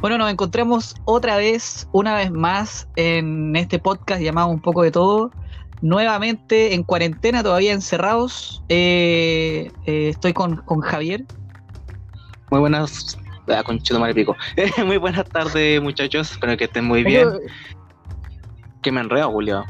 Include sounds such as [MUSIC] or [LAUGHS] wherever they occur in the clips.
Bueno, nos encontramos otra vez, una vez más, en este podcast llamado Un poco de todo. Nuevamente en cuarentena, todavía encerrados. Eh, eh, estoy con, con, Javier. Muy buenas, ah, con Pico. [LAUGHS] muy buenas tardes, muchachos. Espero que estén muy bien. Que me enredo, Julio.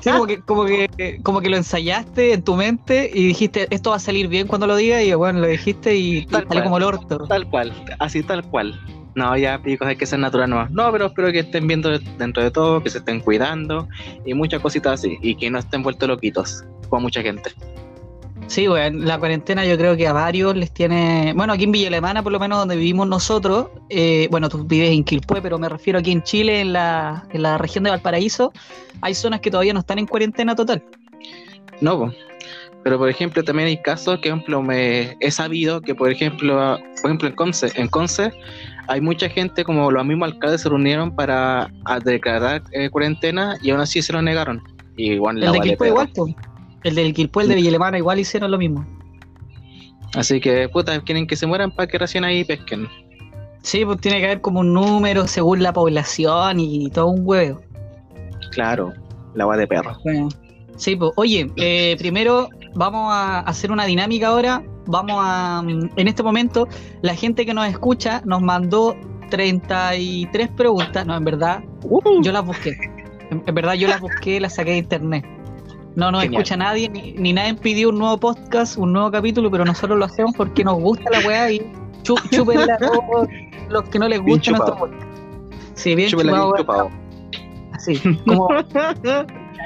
Sí, como que, como que, como que lo ensayaste en tu mente y dijiste, esto va a salir bien cuando lo diga, y bueno, lo dijiste y salió como el orto. Tal cual, así tal cual. No, ya picos hay que ser natural no. No, pero espero que estén viendo dentro de todo, que se estén cuidando y muchas cositas así. Y que no estén vueltos loquitos, con mucha gente. Sí, bueno, la cuarentena yo creo que a varios les tiene. Bueno, aquí en Villa Alemana, por lo menos donde vivimos nosotros, eh, bueno, tú vives en Quilpué, pero me refiero aquí en Chile, en la, en la región de Valparaíso, hay zonas que todavía no están en cuarentena total. No, pero por ejemplo también hay casos que, por ejemplo, me he sabido que, por ejemplo, por ejemplo en Conce, en Conce hay mucha gente, como los mismos alcaldes se reunieron para declarar eh, cuarentena y aún así se lo negaron. igual el de Quilpue igual, el del Quilpue, el de Villalemana igual hicieron lo mismo. Así que, puta, quieren que se mueran para que recién ahí pesquen. Sí, pues tiene que haber como un número según la población y todo un huevo. Claro, la agua de perro. sí, pues, oye, eh, primero vamos a hacer una dinámica ahora. Vamos a. En este momento, la gente que nos escucha nos mandó 33 preguntas. No, en verdad, uh. yo las busqué. En, verdad, yo las busqué, las saqué de internet. No nos escucha nadie, ni, nadie pidió un nuevo podcast, un nuevo capítulo, pero nosotros lo hacemos porque nos gusta la weá y [LAUGHS] chúpenla a todos los que no les gusta nuestro podcast. Sí, bien chupado. Así, [LAUGHS] como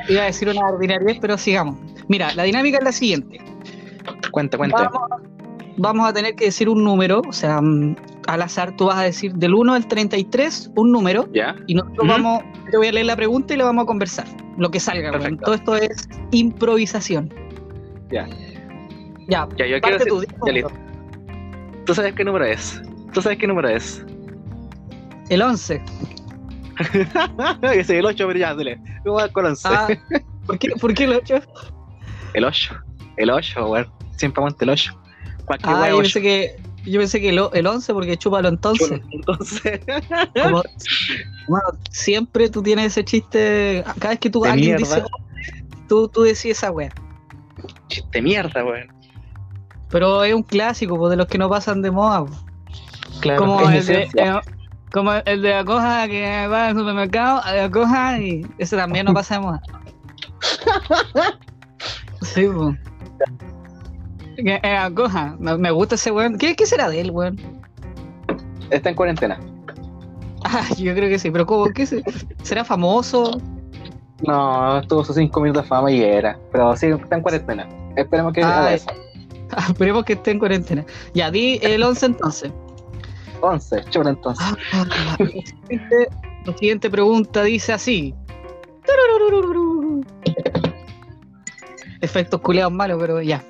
iba a decir una ordinariedad, pero sigamos. Mira, la dinámica es la siguiente. Cuenta, cuenta. Vamos, a tener que decir un número, o sea, mm, al azar tú vas a decir del 1 al 33 un número. Ya. Y nosotros vamos, te voy a leer la pregunta y le vamos a conversar. Lo que salga, Todo esto es improvisación. Ya. Ya, ya yo quiero decir, ya listo. ¿Tú sabes qué número es? ¿Tú sabes qué número es? El 11. [LAUGHS] Ese el 8, pero ya, dale. Vamos a con el 11. Ah, ¿por, qué, ¿Por qué el 8? El 8. El 8, weón. Siempre aguante el 8. ah, yo pensé que. Yo pensé que el, 11 porque chúpalo entonces. entonces. [LAUGHS] Como, bueno, siempre tú tienes ese chiste. Cada vez que tú alguien dice. Tú, tú decís esa weá. Chiste mierda, weón. Pero es un clásico, pues, de los que no pasan de moda. Pues. Claro, como el de, eh, como el de Acoja que va al supermercado, Acoja y ese también no pasa de moda. [LAUGHS] Sí, pues. Eh, coja, me gusta ese weón. ¿Qué, ¿Qué, será de él, weón? Está en cuarentena. Ah, yo creo que sí, pero ¿cómo? ¿Qué ¿Será famoso? No, tuvo sus cinco minutos de fama y era. Pero sí, está en cuarentena. Esperemos que ah, eso. [LAUGHS] esperemos que esté en cuarentena. Ya, di el 11 entonces. 11, chula entonces. Ah, la siguiente pregunta dice así efectos culeados malos, pero ya.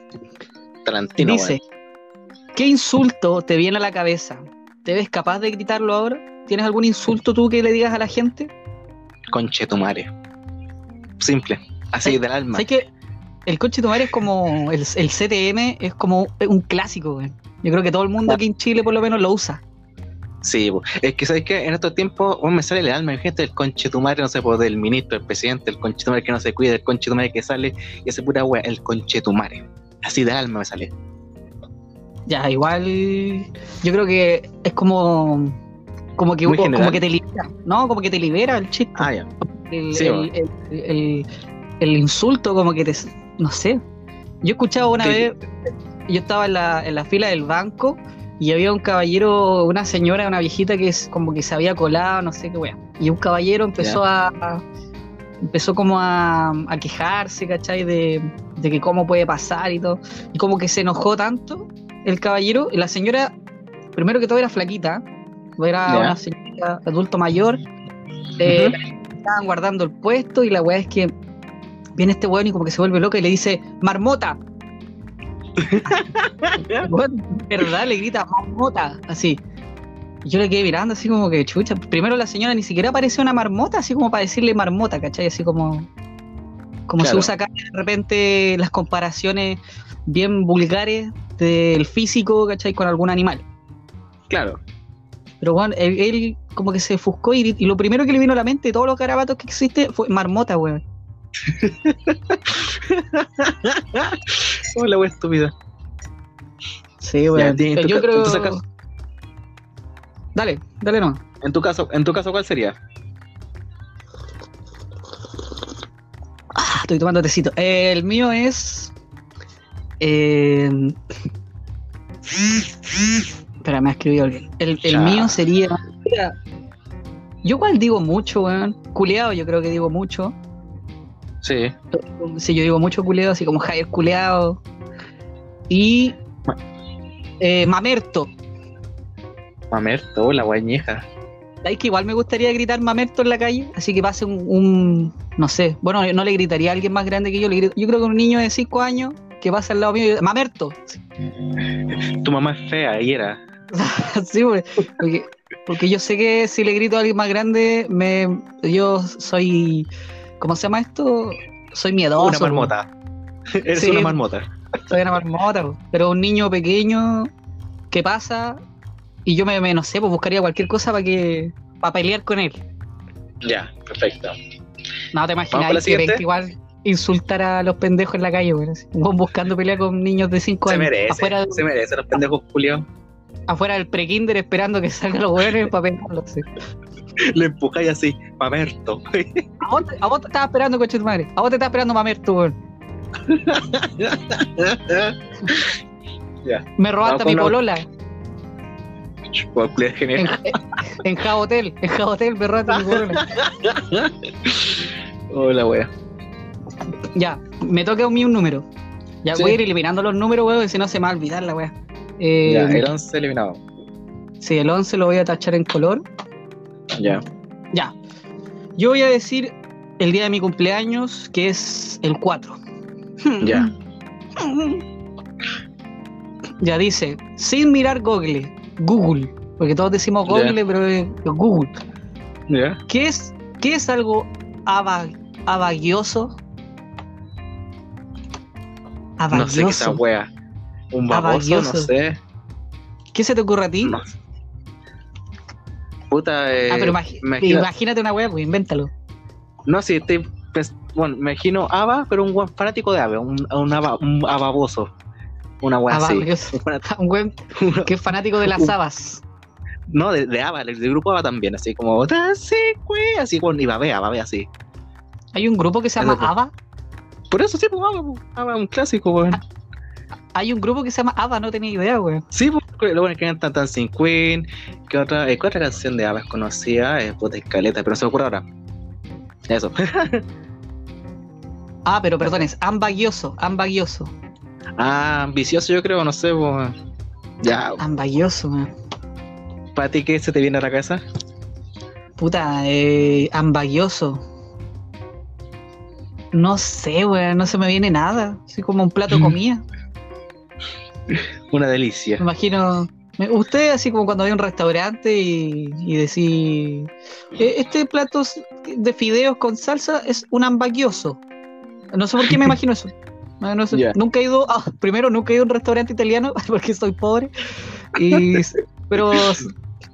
Tarantino. Dice, ¿qué insulto te viene a la cabeza? ¿Te ves capaz de gritarlo ahora? ¿Tienes algún insulto tú que le digas a la gente? Conchetumare. Simple, así del alma. ¿Sabes que el conchetumare es como el, el, CTM, es como un clásico, Yo creo que todo el mundo aquí en Chile por lo menos lo usa. Sí, es que sabes que en estos tiempos me sale el alma, gente el conchetumare, no sé, pues, del ministro, del presidente, el conchetumare que no se cuida, el conchetumare que sale y hace pura wea, el conchetumare. Así de alma me sale. Ya, igual yo creo que es como como que como que te libera, ¿no? Como que te libera el chiste. Ah, ya. El, el, insulto, como que te no sé. Yo he escuchado una vez, yo estaba en la, en la fila del banco y había un caballero, una señora, una viejita que es como que se había colado, no sé qué wea. Y un caballero empezó a, empezó como a, quejarse, ¿cachai? De, que cómo puede pasar y todo. Y como que se enojó tanto el caballero. Y la señora, primero que todo era flaquita, era una señora adulto mayor. Eh, estaban guardando el puesto y la weá es que viene este weón y como que se vuelve loca y le dice, marmota, [LAUGHS] [LAUGHS] ¿Verdad? Le grita marmota, así. yo le quedé mirando así como que chucha. Primero la señora ni siquiera parecía una marmota, así como para decirle marmota, ¿cachai? Así como. Como se usa acá de repente las comparaciones bien vulgares del físico, ¿cachai? Con algún animal. Claro. Pero bueno, él, él como que se fuscó y, y lo primero que le vino a la mente de todos los garabatos que existe fue marmota, weón. [LAUGHS] Hola, wea estúpida. Sí, weón. tu Yo creo. Dale, dale no. En tu caso, en tu caso, ¿cuál sería? Estoy tomando tecito. El mío es. Eh... Espera, me ha escribido alguien. El, mío sería. Mira, yo igual digo mucho, weón. Culeado, yo creo que digo mucho. Sí. Sí, yo digo mucho culeado, así como Javier culeado. Y. eh, mamerto. Mamerto, la guañeja. ¿Sabes que igual me gustaría gritar mamerto en la calle? Así que pase un, un- no sé, bueno, no le gritaría a alguien más grande que yo, le grito- yo creo que un niño de 5 años que pasa al lado mío y mamerto. [LAUGHS] Tu mamá es fea y era. [LAUGHS] sí, porque, porque yo sé que si le grito a alguien más grande, me, yo soy, ¿cómo se llama esto? Soy miedoso. una marmota. [LAUGHS] Eres Sí. una marmota. Soy una marmota, pero un niño pequeño que pasa y yo me, me, no sé, pues buscaría cualquier cosa para que, para pelear con él. Ya, perfecto. No te ¿Vamos con imaginas que igual insultar a los pendejos en la calle, güey. weón buscando pelea con niños de 5 Se años. merece. Afuera, Se merece los pendejos culiados. afuera del prekinder esperando que salgan los weones para pegarlos. sí. Le empujáis así, Mamerto. A vos, a vos te estaba esperando, coche de tu madre. A vos te estaba esperando Mamerto, weón. [LAUGHS] Me robaste a mi con Por En, genial. en Jabotel. En Jabotel polola. Hola, wea. Ya, me toca a mí un número. Ya Sí. voy a ir eliminando los números, weón, si no se me va a olvidar la weá. Eh, Ya, el 11 eliminado. Sí, el 11 lo voy a tachar en color. Ya. Ya. Yo voy a decir el día de mi cumpleaños, que es el 4. [LAUGHS] Ya. Ya dice, sin mirar Google, Google, porque todos decimos. Google, pero es Google. Ya. ¿Qué es, qué es algo aba- abagioso? No sé qué esa wea. Un baboso, no sé. ¿Qué se te ocurre a ti? No. Puta, eh, ah, pero imagina- imagínate una wea, pues invéntalo. No, sí, estoy. pens- bueno, me imagino Ava, pero un buen fanático de ave, un, un, aba- un ababoso. Una wea así. [LAUGHS] [LAUGHS] Un weón que es fanático de las habas. No, de, de Ava, del, grupo Ava también, así como. Así, güey, así, bueno, y babea, babea así. Hay un grupo que se llama pues. ABBA. Por eso sí, pues Ava, pues, un clásico, weón. Hay un grupo que se llama ABBA, no tenía idea, weón. Sí, pues, lo bueno es que cantan Dancing Queen. ¿Qué otra, eh, ¿qué otra canción de Ava es conocida? Eh, puta escaleta, pero no se me ocurre ahora. Eso. [LAUGHS] Ah, pero perdón, es ambagioso, ambagioso. Ah, ambicioso, yo creo, no sé, pues. Ya, Ambagioso, weón. ¿para ti qué se te viene a la cabeza? Puta, eh, ambagioso. No sé, weón, no se me viene nada. Así como un plato de comida. Una Me delicia. imagino. me- Usted, así como cuando hay un restaurante y, y decir. "Eh, Este plato de fideos con salsa es un ambagioso. No sé por qué me [LAUGHS] imagino eso. No, no sé. Ya. Nunca he ido. ah, primero, nunca he ido a un restaurante italiano [LAUGHS] porque soy pobre. Y, pero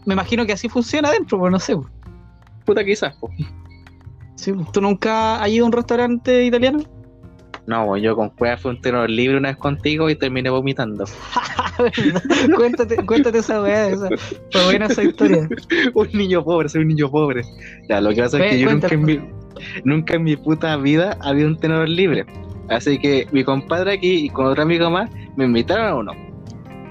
me imagino que así funciona adentro, pues no sé. pues. Puta, quizás, pues. Sí, pues. ¿Tú nunca has ido a un restaurante italiano? No, yo con cueva fui un tenor libre una vez contigo y terminé vomitando. [LAUGHS] cuéntate, cuéntate esa weá, esa, fue buena esa historia. [LAUGHS] un niño pobre, soy un niño pobre. Ya, lo que pasa es que yo nunca en, mi, nunca en mi puta vida había un tenor libre. Así que mi compadre aquí y con otro amigo más me invitaron a uno.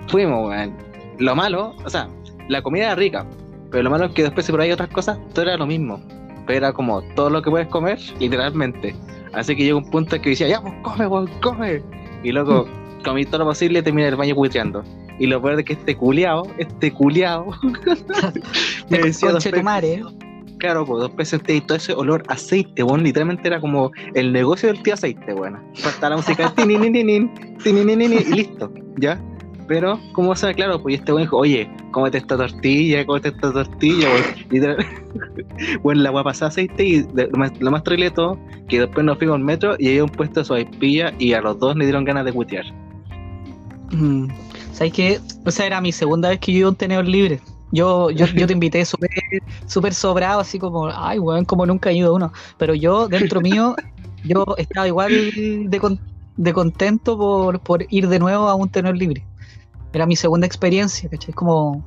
Fuimos, weón. Lo malo, o sea, la comida era rica, pero lo malo es que después si por ahí otras cosas, todo era lo mismo. Pero era como todo lo que puedes comer, literalmente. Así que llegó un punto en que decía, ya, pues come, weón, come. Y luego comí todo lo posible y terminé el baño buitreando. Y lo peor es que este culiao, este culiao, [LAUGHS] me decía dos veces, madre. Claro, pues dos veces sentí todo ese olor aceite, weón, literalmente era como el negocio del tío aceite, weón. Falta la música, y listo, ¿ya? Pero, ¿cómo sea? Claro, pues y este weón dijo, oye, cómete esta tortilla, cómete esta tortilla, Bueno, [LAUGHS] la weá pasaba aceite y lo más, lo de todo, que después nos fuimos al metro y había un puesto de sopaipilla y a los dos le dieron ganas de putear. Mm. ¿Sabes qué? O sea, era mi segunda vez que yo iba a un tenedor libre. Yo, yo, yo te [LAUGHS] invité súper súper sobrado, así como, ay, weón, como nunca he ido uno. Pero yo, dentro mío, yo estaba igual de, con- de contento por, por ir de nuevo a un tenor libre. Era mi segunda experiencia, ¿cachai? Como,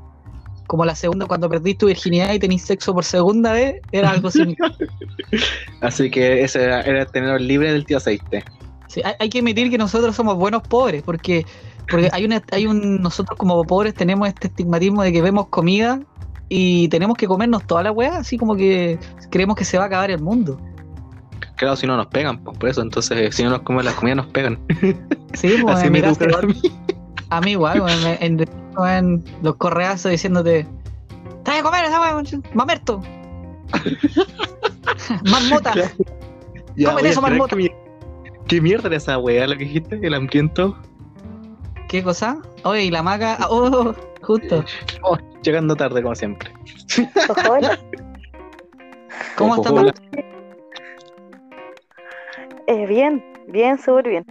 como la segunda, cuando perdiste tu virginidad y tenés sexo por segunda vez, era algo similar. [LAUGHS] Así que ese era, era el tenedor libre del tío aceite. Sí, hay, hay que admitir que nosotros somos buenos pobres, porque, porque hay una, hay un, nosotros como pobres tenemos este estigmatismo de que vemos comida y tenemos que comernos toda la weá, así como que creemos que se va a acabar el mundo. Claro, si no nos pegan, pues por eso. Entonces, si no nos comemos las comidas, nos pegan. [LAUGHS] Sí, pues Así me a mí. a mí igual, en, en los correazos diciéndote, ¡te vas a comer esa weá, mamerto! [LAUGHS] ¡Marmota! Ya, a eso, marmota. que mi- ¿Qué mierda era esa weá lo que dijiste? ¿El hambriento? ¿Qué cosa? Oye, la maca, ah, oh, justo. Oh, llegando tarde, como siempre. [LAUGHS] ¿Cómo. Maca? Eh, bien, bien, súper bien.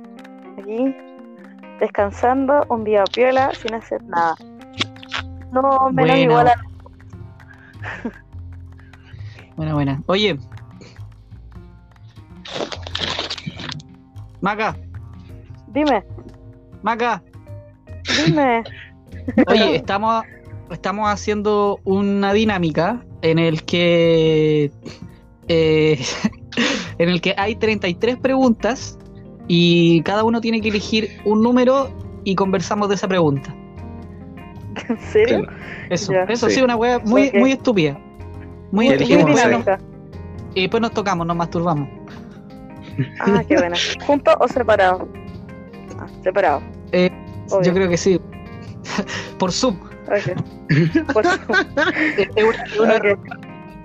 Aquí descansando, un día piola, sin hacer nada. No, menos Buena. igual a... [LAUGHS] Buena, buena. Oye. Maca, Dime, Maca. Dime. [LAUGHS] Oye, estamos, estamos haciendo una dinámica en el que eh, [LAUGHS] en el que hay 33 preguntas y cada uno tiene que elegir un número y conversamos de esa pregunta. ¿En serio? Eso, Ya. eso sí, Sí. una wea muy, Ok. muy estúpida. Muy estúpida. Y después nos tocamos, nos masturbamos. Ah, qué buena. [LAUGHS] ¿Juntos o separados? Ah, separados. Eh, Obvio. Yo creo que sí. [LAUGHS] Por Zoom. Ok. Por supuesto. [LAUGHS] Es una, es una- Ok.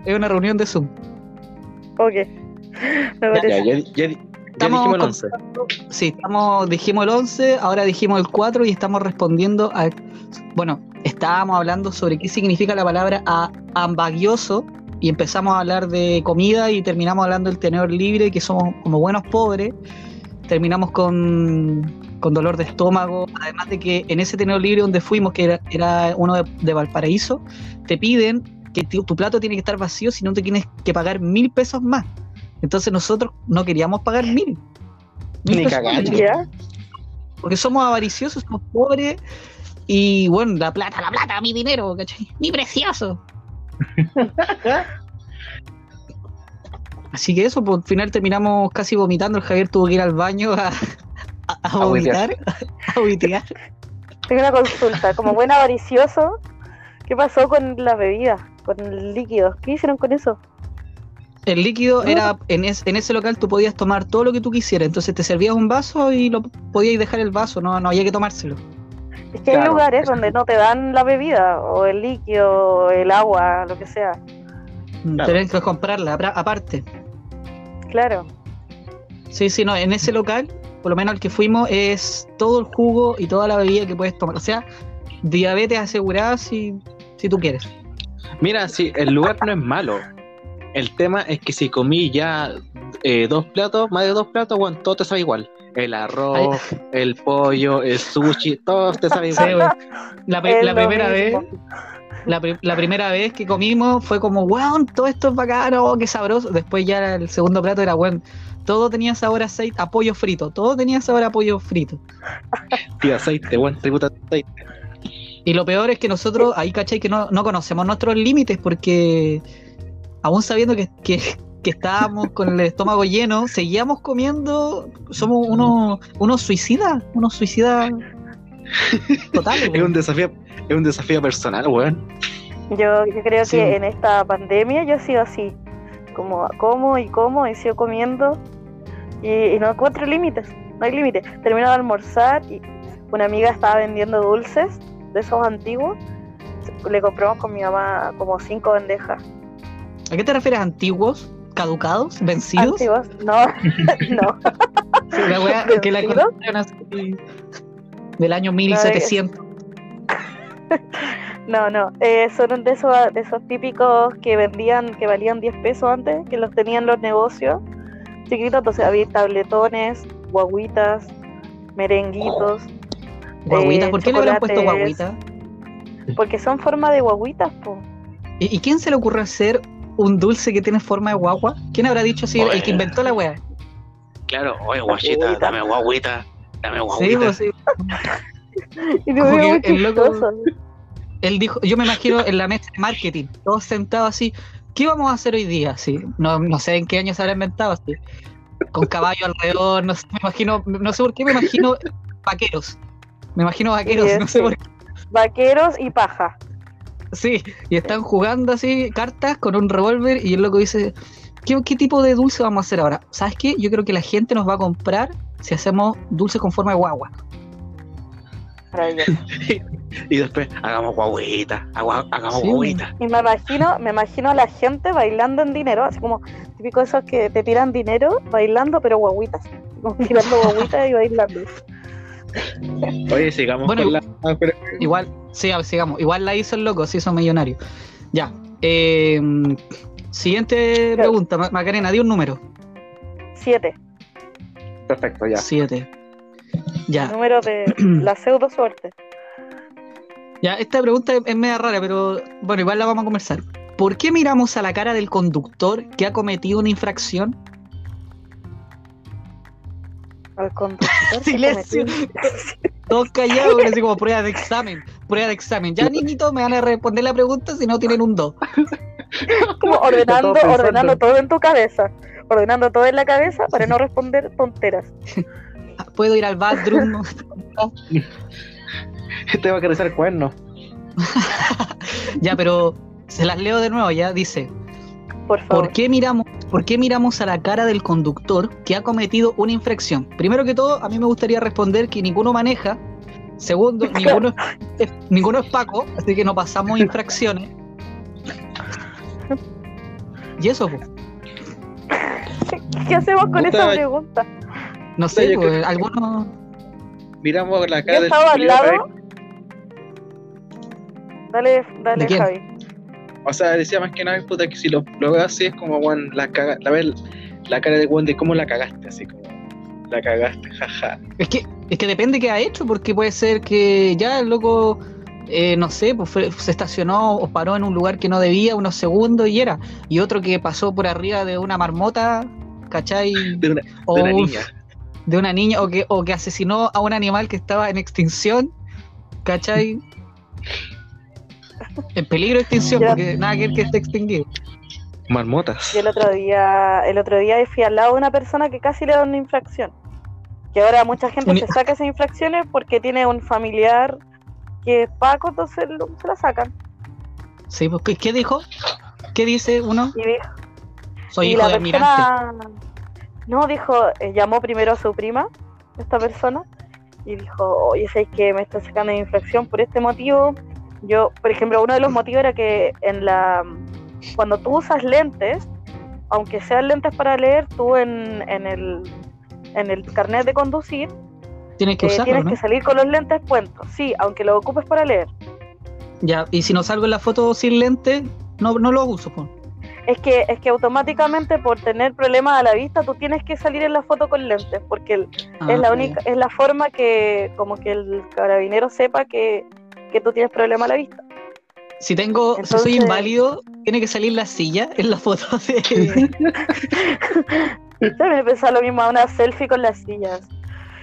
es una reunión de Zoom. Ok. Me Ya, parece. ya, ya, ya, ya Estamos dijimos el con- 11. Sí, estamos, dijimos el 11, ahora dijimos el 4 y estamos respondiendo a... Bueno, estábamos hablando sobre qué significa la palabra a, ambagioso y empezamos a hablar de comida y terminamos hablando del tenedor libre, que somos como buenos pobres. Terminamos con, con dolor de estómago, además de que en ese tenedor libre donde fuimos, que era, era uno de, de Valparaíso, te piden que tu, tu plato tiene que estar vacío si no te tienes que pagar mil pesos más. Entonces nosotros no queríamos pagar mil. Mil Ni cagando. porque somos avariciosos, somos pobres y bueno, la plata, la plata, mi dinero, ¿cachai? Mi precioso. [LAUGHS] Así que eso, pues al final terminamos casi vomitando. El Javier tuvo que ir al baño a, a, a A vomitar. [LAUGHS] A vomitar. Tengo una consulta. Como buen avaricioso, ¿qué pasó con la bebida? Con el líquido. ¿Qué hicieron con eso? El líquido era, en, es- en ese local tú podías tomar todo lo que tú quisieras. Entonces te servías un vaso y lo podías dejar el vaso, no, no había que tomárselo. Es que hay lugares donde no te dan la bebida, o el líquido, o el agua, lo que sea. Claro. Tenés que comprarla aparte. Claro. Sí, sí, no, en ese local, por lo menos al que fuimos, es todo el jugo y toda la bebida que puedes tomar. O sea, diabetes asegurada si, si tú quieres. Mira, sí, el lugar no es malo. El tema es que si comí ya eh, dos platos, más de dos platos, bueno, todo te sabe igual. El arroz, el pollo, el sushi, todo te sabe Sí, igual. la, pri- primera vez, la, pri- la primera vez que comimos fue como, weón, todo esto es bacano, oh, qué sabroso. Después ya el segundo plato era, weón, todo tenía sabor a aceite, a pollo frito, todo tenía sabor a pollo frito. [LAUGHS] Tío, aceite, buen tributo aceite. Y lo peor es que nosotros, ahí cachai que no, no conocemos nuestros límites porque aún sabiendo que, que, que estábamos con el estómago lleno, seguíamos comiendo, somos unos, unos suicidas, unos suicidas [LAUGHS] totales. Es un desafío, es un desafío personal, weón. Yo, yo creo Sí. que en esta pandemia yo he sido así. Como como y como y sigo comiendo y, y no encuentro límites. No hay límites. Termino de almorzar y una amiga estaba vendiendo dulces de esos antiguos. Le compramos con mi mamá como cinco bandejas. ¿A qué te refieres? ¿Antiguos? ¿Caducados? ¿Vencidos? Antiguos. No, [LAUGHS] no. Sí, la wea que la del año 1700. [LAUGHS] No, no, eh, son de esos, de esos típicos que vendían, que valían 10 pesos antes, que los tenían los negocios chiquitos, entonces había tabletones, guaguitas, merenguitos. Guaguitas, eh, ¿por qué le habrán puesto guaguitas? Porque son forma de guaguitas, po. ¿Y, y quién se le ocurre hacer un dulce que tiene forma de guagua? ¿Quién habrá dicho así? El que inventó la wea. Claro, oye, guachita, Guaguita. dame guaguita, dame Sí, guaguita. pues sí. [LAUGHS] Y que muy el loco-. Él dijo, yo me imagino en la mesa de marketing, todos sentados así, ¿qué vamos a hacer hoy día? Sí, no, no sé en qué año se habrá inventado así. Con caballo alrededor, no sé, me imagino, no sé por qué me imagino vaqueros. Me imagino vaqueros, Sí, no sé sí. por qué. Vaqueros y paja. Sí, y están jugando así cartas con un revólver y el loco dice, ¿qué, qué tipo de dulce vamos a hacer ahora? ¿Sabes qué? Yo creo que la gente nos va a comprar si hacemos dulce con forma de guagua. [LAUGHS] Y después, hagamos guaguita, hagamos Sí. guaguita. Y me imagino, me imagino a la gente bailando en dinero, así como típico esos que te tiran dinero bailando, pero guaguitas. Como [LAUGHS] tirando guaguitas y bailando. Oye, sigamos Bueno, con la... ah, pero- Igual, sí, sigamos. Igual la hizo el loco, se hizo millonario. Ya. eh, siguiente pregunta, Ma- Macarena, di un número. Siete. Perfecto, ya. Siete. Ya. Número de [CLEARS THROAT] la pseudo suerte. Ya, esta pregunta es, es media rara, pero bueno, igual la vamos a conversar. ¿Por qué miramos a la cara del conductor que ha cometido una infracción? Al conductor. Silencio. [LAUGHS] Todos callados, pero así como prueba de examen. Prueba de examen. Ya, niñitos, me van a responder la pregunta si no tienen un 2. [LAUGHS] Como ordenando, ordenando todo en tu cabeza. Ordenando todo en la cabeza para no responder tonteras. [LAUGHS] Puedo ir al bathroom. [LAUGHS] Te va a crecer cuerno. [LAUGHS] ya, pero se las leo de nuevo, ya. Dice, Por favor. ¿Por qué, miramos, ¿Por qué miramos a la cara del conductor que ha cometido una infracción? Primero que todo, a mí me gustaría responder que ninguno maneja. Segundo, [LAUGHS] ninguno es, ninguno es Paco, así que no pasamos infracciones. Y eso, pues, ¿Qué hacemos con esa pregunta? No sé, yo pues, creo- algunos... Miramos la cara del estaba al lado. Dale, ¿De dale, quién? Javi. O sea, decía más que nada, puta, que si lo, lo veo así es como, weón, la, caga, la, ver- la cara de weón de cómo la cagaste, así como, la cagaste, jaja. Es que, es que depende qué ha hecho, porque puede ser que ya el loco, eh, no sé, pues fue- se estacionó o paró en un lugar que no debía unos segundos y era. Y otro que pasó por arriba de una marmota, ¿cachai? De una, O de una un- niña. De una niña o que, o que asesinó a un animal que estaba en extinción, ¿cachai? En peligro de extinción, porque nada que ver que esté extinguido. Marmotas. Yo el otro día, el otro día fui al lado de una persona que casi le da una infracción. Que ahora mucha gente Uni- se saca esas infracciones porque tiene un familiar que es Paco, entonces lo- se la sacan. Sí, pues, ¿qué, qué dijo? ¿Qué dice uno? Y, dijo, Soy y hijo la de almirante. No, dijo, eh, llamó primero a su prima, esta persona, y dijo, oye, ¿sabes que me está sacando de infracción por este motivo? Yo, por ejemplo, uno de los motivos era que en la cuando tú usas lentes, aunque sean lentes para leer, tú en, en el en el carnet de conducir Tienes que eh, usarlo, tienes ¿no? que salir con los lentes puestos. Sí, aunque lo ocupes para leer. Ya, y si no salgo en la foto sin lente, no, no lo uso, pues. Es que es que automáticamente por tener problemas a la vista tú tienes que salir en la foto con lentes, porque el- Ah, es la única es la forma que como que el carabinero sepa que, que tú tienes problema a la vista. Si tengo, si soy inválido, tiene que salir la silla en la foto de, [LAUGHS] [LAUGHS] También pensaba lo mismo, una selfie con las sillas.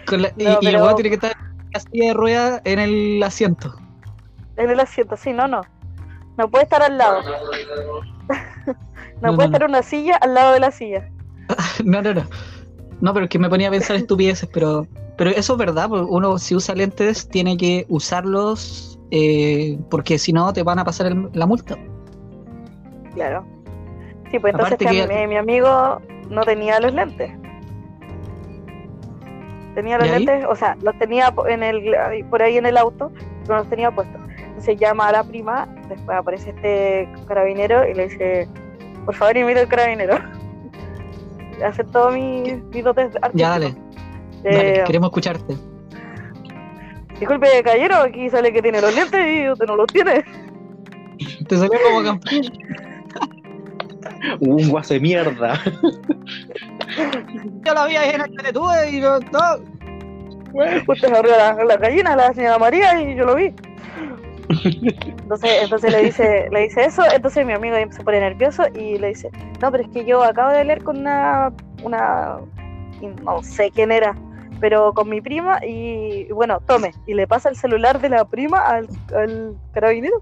con la- y, No, y el pero- weón tiene que estar en la silla de ruedas en el asiento. En el asiento, sí, no, no. No puede estar al lado. No, No, puede no, estar una silla al lado de la silla. [LAUGHS] No, no, no. No, pero es que me ponía a pensar estupideces, pero, pero eso es verdad, pues, uno si usa lentes tiene que usarlos eh, porque si no te van a pasar el- la multa. Claro. Sí, pues entonces que que- mi, mi amigo no tenía los lentes. Tenía los lentes, o sea, los tenía en el, por ahí en el auto, pero no los tenía puestos. Entonces llama a la prima, después aparece este carabinero y le dice, por favor imita al carabinero. [LAUGHS] Hace todo mi, mi dotes. Ya, dale, Eh, dale, queremos escucharte. Disculpe, caballero, aquí sale que tiene los lentes y usted no los tiene. [LAUGHS] Te salió como campaña. [LAUGHS] Un guaso de mierda. Yo la vi ahí en el Teletube y no, no. Usted abrió la, la gallina, la señora María, y yo lo vi. [LAUGHS] Entonces, entonces le dice, le dice eso, entonces mi amigo se pone nervioso y le dice, no, pero es que yo acabo de leer con una, una, no sé quién era, pero con mi prima y bueno, tome, y le pasa el celular de la prima al, al carabinero.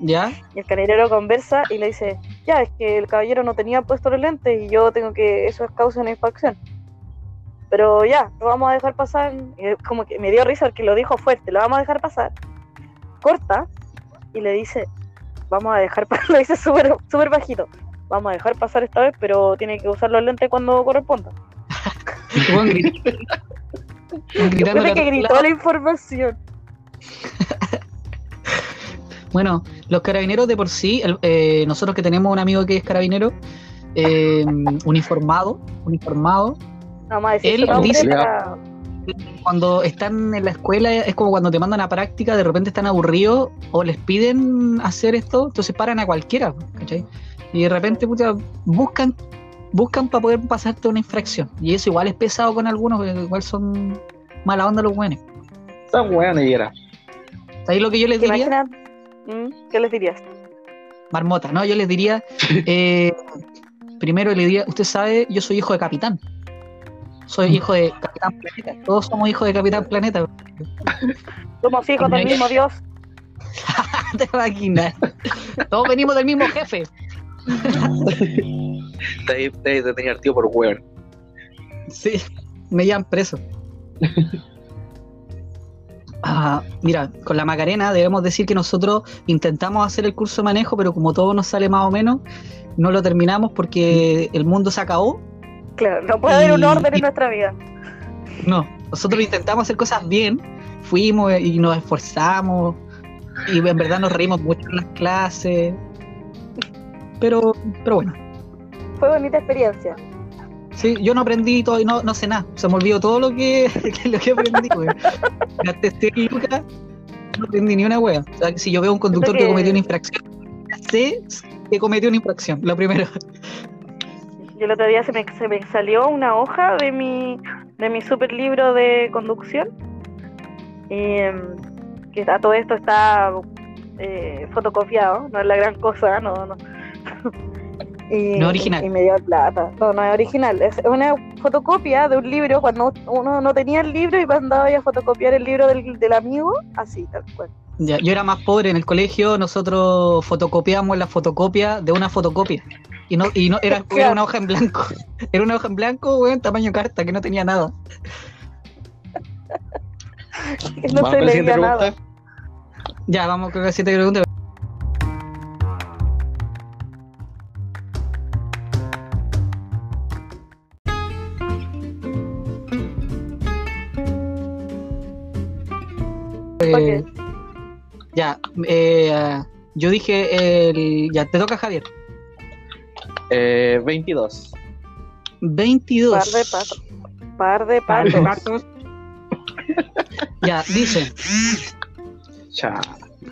¿Ya? Y el carabinero conversa y le dice, ya, es que el caballero no tenía puesto los lentes y yo tengo que, eso es causa de una infracción. Pero ya, lo vamos a dejar pasar. Y como que me dio risa porque lo dijo fuerte, lo vamos a dejar pasar. Corta y le dice, vamos a dejar pasar, [LAUGHS] lo dice súper súper bajito. Vamos a dejar pasar esta vez, pero tiene que usar los lentes cuando corresponda. [LAUGHS] Gritando de que gritó la información. [LAUGHS] Bueno, los carabineros de por sí, el- eh, nosotros que tenemos un amigo que es carabinero, eh, uniformado, uniformado, a decir Él dice- para- cuando están en la escuela es como cuando te mandan a práctica, de repente están aburridos o les piden hacer esto, entonces paran a cualquiera, ¿cachai? Y de repente puta, buscan buscan para poder pasarte una infracción. Y eso igual es pesado con algunos, igual son mala onda los buenos. Son weones y era. Ahí lo que yo les ¿Te diría, imaginas? ¿Mm? ¿Qué les dirías? marmota, ¿no? Yo les diría, [LAUGHS] eh, primero le diría, usted sabe, yo soy hijo de capitán. Soy hijo de Capitán Planeta. Todos somos hijos de Capitán Planeta. [LAUGHS] Somos hijos del mismo Dios. [LAUGHS] ¿Te imaginas? Todos venimos del mismo jefe. Te te detenido tío por weón. Sí, me llevan preso. Ah, mira, con la Macarena debemos decir que nosotros intentamos hacer el curso de manejo, pero como todo nos sale más o menos, no lo terminamos porque el mundo se acabó. Claro, no puede haber un orden y- en nuestra vida. No, nosotros intentamos hacer cosas bien, fuimos y nos esforzamos y en verdad nos reímos mucho en las clases. Pero, pero bueno, Fue bonita experiencia. sí, yo no aprendí todo y no, no sé nada. Se me olvidó todo lo que, [LAUGHS] que- lo que aprendí. Gasté lucas, no aprendí ni una wea. O sea, si yo veo un conductor que que- cometió una infracción, sé que cometió una infracción, lo primero. El otro día se me, se me salió una hoja de mi, de mi super libro de conducción. Y em, que está, todo esto está eh, fotocopiado, no es la gran cosa, no, no. [LAUGHS] Y, No original. Y me dio plata. No, no es original. Es una fotocopia de un libro cuando uno no tenía el libro y mandaba a fotocopiar el libro del, del amigo, así, tal cual. Ya, yo era más pobre en el colegio, nosotros fotocopiamos la fotocopia de una fotocopia. Y no, y no era, [LAUGHS] era una hoja en blanco. [LAUGHS] Era una hoja en blanco, weón, tamaño carta, que no tenía nada. [LAUGHS] No se leía nada. Ya, vamos con la siguiente pregunta. Ya, eh, yo dije el. Ya, te toca Javier. Eh, 22. 22. Par de patos. Par de Par de patos. patos. [LAUGHS] ya, dice. Cha.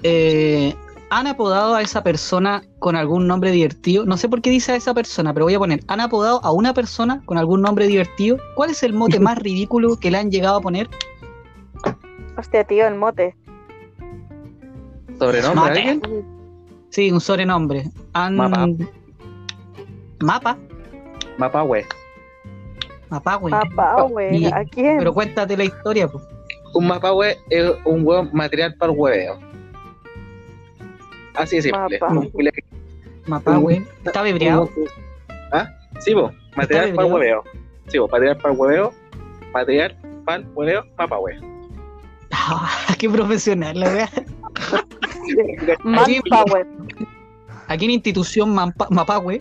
eh, ¿Han apodado a esa persona con algún nombre divertido? No sé por qué dice a esa persona, pero voy a poner. ¿Han apodado a una persona con algún nombre divertido? ¿Cuál es el mote [LAUGHS] más ridículo que le han llegado a poner? Hostia, tío, el mote. ¿Sobrenombre Mate. alguien? Sí, un sobrenombre. Han... Mapa. Mapa. Mapa, we. Mapa, güey. Papá, güey. ¿A quién? Pero cuéntate la historia, pues. Un mapa, we es un buen material para el hueveo. Así de simple. Mapa. Mapa, güey. Está vibreado. ¿Ah? Sí, vos. Material para el hueveo. Sí, vos. Material para el hueveo. Material para el hueveo. Mapa, we. [LAUGHS] Qué profesional, la wea. [LAUGHS] Manpower. Aquí en institución Mampa- Mapahue,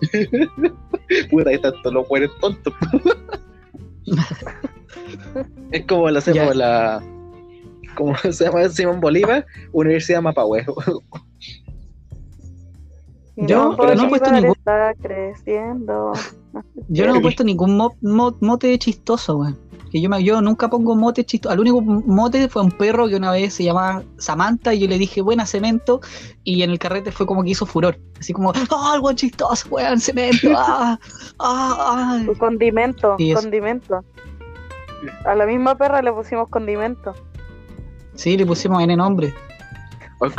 [LAUGHS] Puta, ahí están todos los buenos tontos. es como lo hacemos Ya. la. ¿Cómo se llama? Simón Bolívar, Universidad Mapahue. Yo- pero no he puesto ningún- está creciendo. yo no he [LAUGHS] puesto ningún mo- mo- mote chistoso, weón. Que yo, me- yo nunca pongo mote chistoso. Al único mote fue un perro que una vez se llamaba Samantha y yo le dije, buena cemento. Y en el carrete fue como que hizo furor. Así como, ¡ah, algo chistoso, weón, cemento! [LAUGHS] ¡Ah! ¡Ah! ah". Condimento, condimento. A la misma perra le pusimos condimento. Sí, le pusimos N nombre.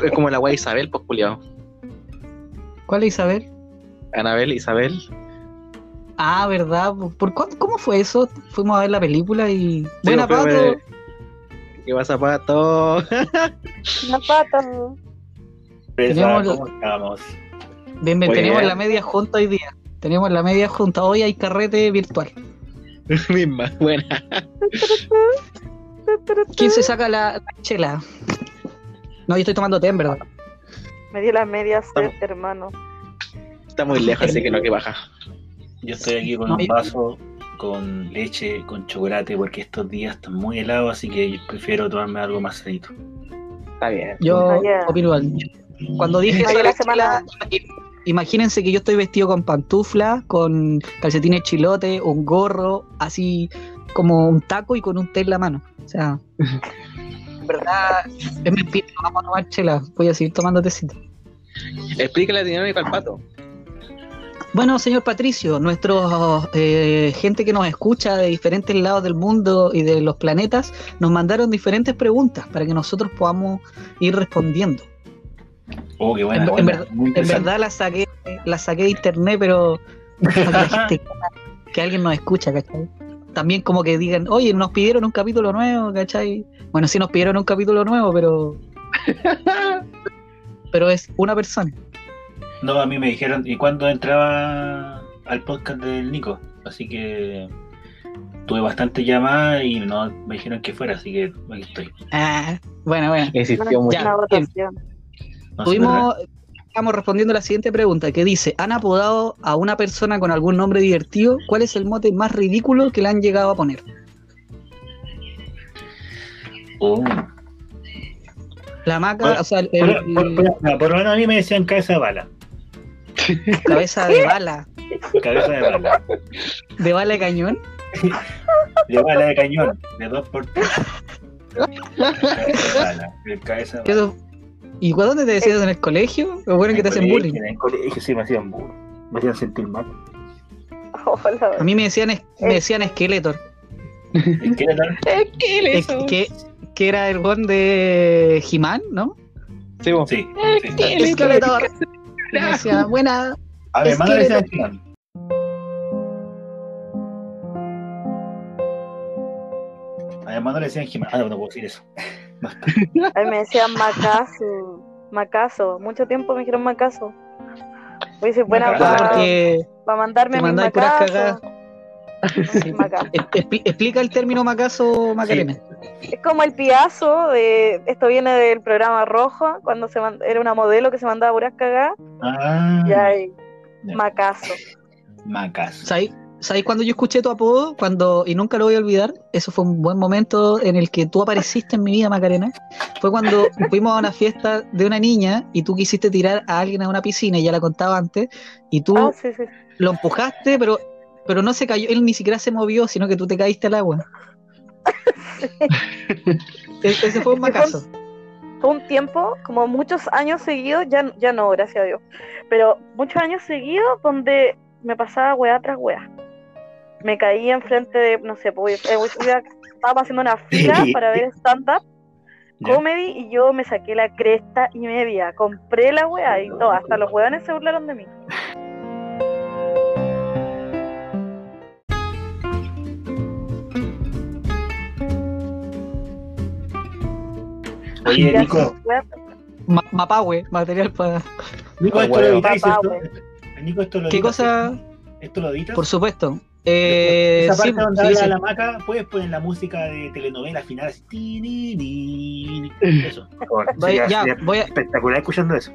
Es como la wea Isabel, pues culiao. ¿Cuál es Isabel? Anabel, Isabel. Ah, ¿verdad? ¿Por cuándo- ¿Cómo fue eso? Fuimos a ver la película y... Buena, Sí, Pato. ¿Qué pasa, pato? Una pata. Tenemos- ¿Cómo estamos? Bien, bien, tenemos bien. la media junta hoy día. Tenemos la media junta. Hoy hay carrete virtual. [LAUGHS] Misma, buena. ¿Quién se saca la, la chela? No, yo estoy tomando té, en verdad. Me dio las medias sed, hermano. Está muy lejos, así que no que baja. Yo estoy aquí con No, un yo- vaso con leche, con chocolate, porque estos días están muy helados, así que prefiero tomarme algo más sedito. Está bien. Yo opino. Cuando dije eso la semana- chela, imagínense que yo estoy vestido con pantufla, con calcetines chilote, un gorro, así como un taco y con un té en la mano. O sea, en [LAUGHS] verdad, es mentira, vamos a tomar chela. Voy a seguir tomando tecito. Explícale la dinámica al pato. Bueno, señor Patricio, nuestros eh, gente que nos escucha de diferentes lados del mundo y de los planetas nos mandaron diferentes preguntas para que nosotros podamos ir respondiendo. Oh, qué buena, En- verdad- En verdad la saqué, la saqué de internet, pero gente- [LAUGHS] que alguien nos escucha, ¿cachai? También como que digan, oye, nos pidieron un capítulo nuevo, ¿cachai? Bueno, sí nos pidieron un capítulo nuevo, pero... [LAUGHS] pero es una persona. No, a mí me dijeron, ¿y cuándo entraba al podcast del Nico? Así que tuve bastante llamadas y no me dijeron que fuera, así que aquí estoy. Ah, bueno, bueno. Insistió mucho. Votación. No Tuvimos, estamos respondiendo a la siguiente pregunta que dice, ¿han apodado a una persona con algún nombre divertido? ¿Cuál es el mote más ridículo que le han llegado a poner? Oh. La maca, Bueno, o sea, el, Por, por- por- por lo menos a mí me decían cabeza de bala. Cabeza de bala, Cabeza de bala. de bala de cañón. De bala de cañón. De dos por tres. Cabeza de bala. de Cabeza de ¿Qué bala. eso- ¿Y cuándo dónde te decías en el colegio? ¿O bueno que te hacen bullying? En el colegio sí me hacían bullying. Me hacían sentir mal. Hola. A mí me decían, es- me decían Skeletor, que, que era el gon de He-Man, ¿no? Sí, vos. Sí. sí. Skeletor. Decía, buena, Además Es le que- decían He-Man. Además no le decían He-Man. Ah, no, no puedo decir eso. A mí [LAUGHS] me decían Macaso. Macaso. Mucho tiempo me dijeron Macaso. A decir buena Macaso. Para porque mandarme mandáis puras macazos. Sí. Macazo. explica el término macazo, Macarena. Es como el piazo de. Esto viene del programa Rojo, cuando se mand- era una modelo que se mandaba puras cagadas. Ah, Y hay Ya. Macaso. Macazo. ¿Sabéis ¿sabéis cuando yo escuché tu apodo? Cuando, y nunca lo voy a olvidar, eso fue un buen momento en el que tú apareciste en mi vida, Macarena. Fue cuando fuimos a una fiesta de una niña y tú quisiste tirar a alguien a una piscina, y ya la contaba antes, y tú Ah, sí, sí. lo empujaste, pero, pero no se cayó, él ni siquiera se movió, sino que tú te caíste al agua. [LAUGHS] E- Ese fue un macazo. Fue un tiempo, como muchos años seguidos, ya, ya no, gracias a Dios, pero muchos años seguidos donde me pasaba weá tras weá. Me caía enfrente de, no sé, pues, eh, estábamos haciendo una fila [LAUGHS] para ver stand-up comedy y yo me saqué la cresta y media, compré la weá y todo, hasta los weones se burlaron de mí. Oye, Nico, weá, Ma- Mapahue, material para. Nico. Nico, esto lo ¿Qué editas, cosa? ¿Esto lo editas? Por supuesto. Eh, Esa sí, parte donde sí, habla sí. la maca, puedes poner la música de telenovela final así. ti, ni, ni, ni. Eso, [LAUGHS] por favor. Voy- Sería- ya, sería voy a- espectacular escuchando eso.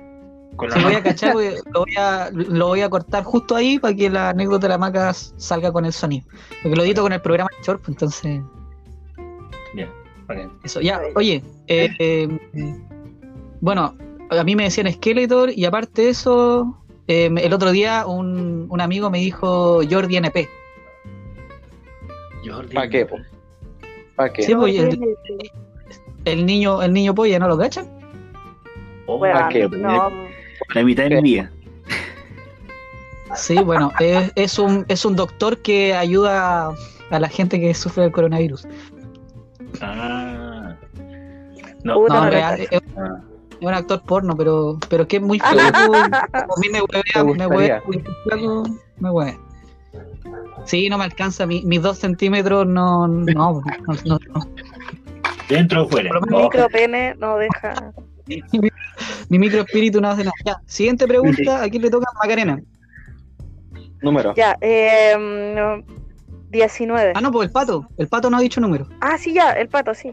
Con la Sí, voy a cachar, voy- lo, voy a, lo voy a cortar justo ahí para que la anécdota de la maca salga con el sonido. Porque lo edito con el programa de Chorp, entonces. Vale. Eso, ya, oye. eh, eh, bueno, a mí me decían Skeletor y aparte de eso, eh, el otro día un, un amigo me dijo Jordi NP. Jordi. ¿Para qué, po? ¿Para qué? Sí, pues, el, niño, el niño polla, ¿no lo cachan? Oh, ¿para qué? no, La mitad de mi vida. Sí, bueno, es, es un, es un doctor que ayuda a la gente que sufre del coronavirus. Ah. No, Puta, No, real, es, ah. es un actor porno, pero, pero es que es muy flaco. A mí me ¿Te huevea, me huevea, muy flaco, me huevea. Sí, no me alcanza, mi- mis dos centímetros no, no, no, no, no. Dentro o fuera. Mi Oh, micropene no deja. [LAUGHS] mi microespíritu no hace nada. Ya, siguiente pregunta, aquí le toca a Macarena. Número. Ya, eh, 19. Ah, no, pues el pato, el pato no ha dicho número. Ah, sí, ya, el pato, sí.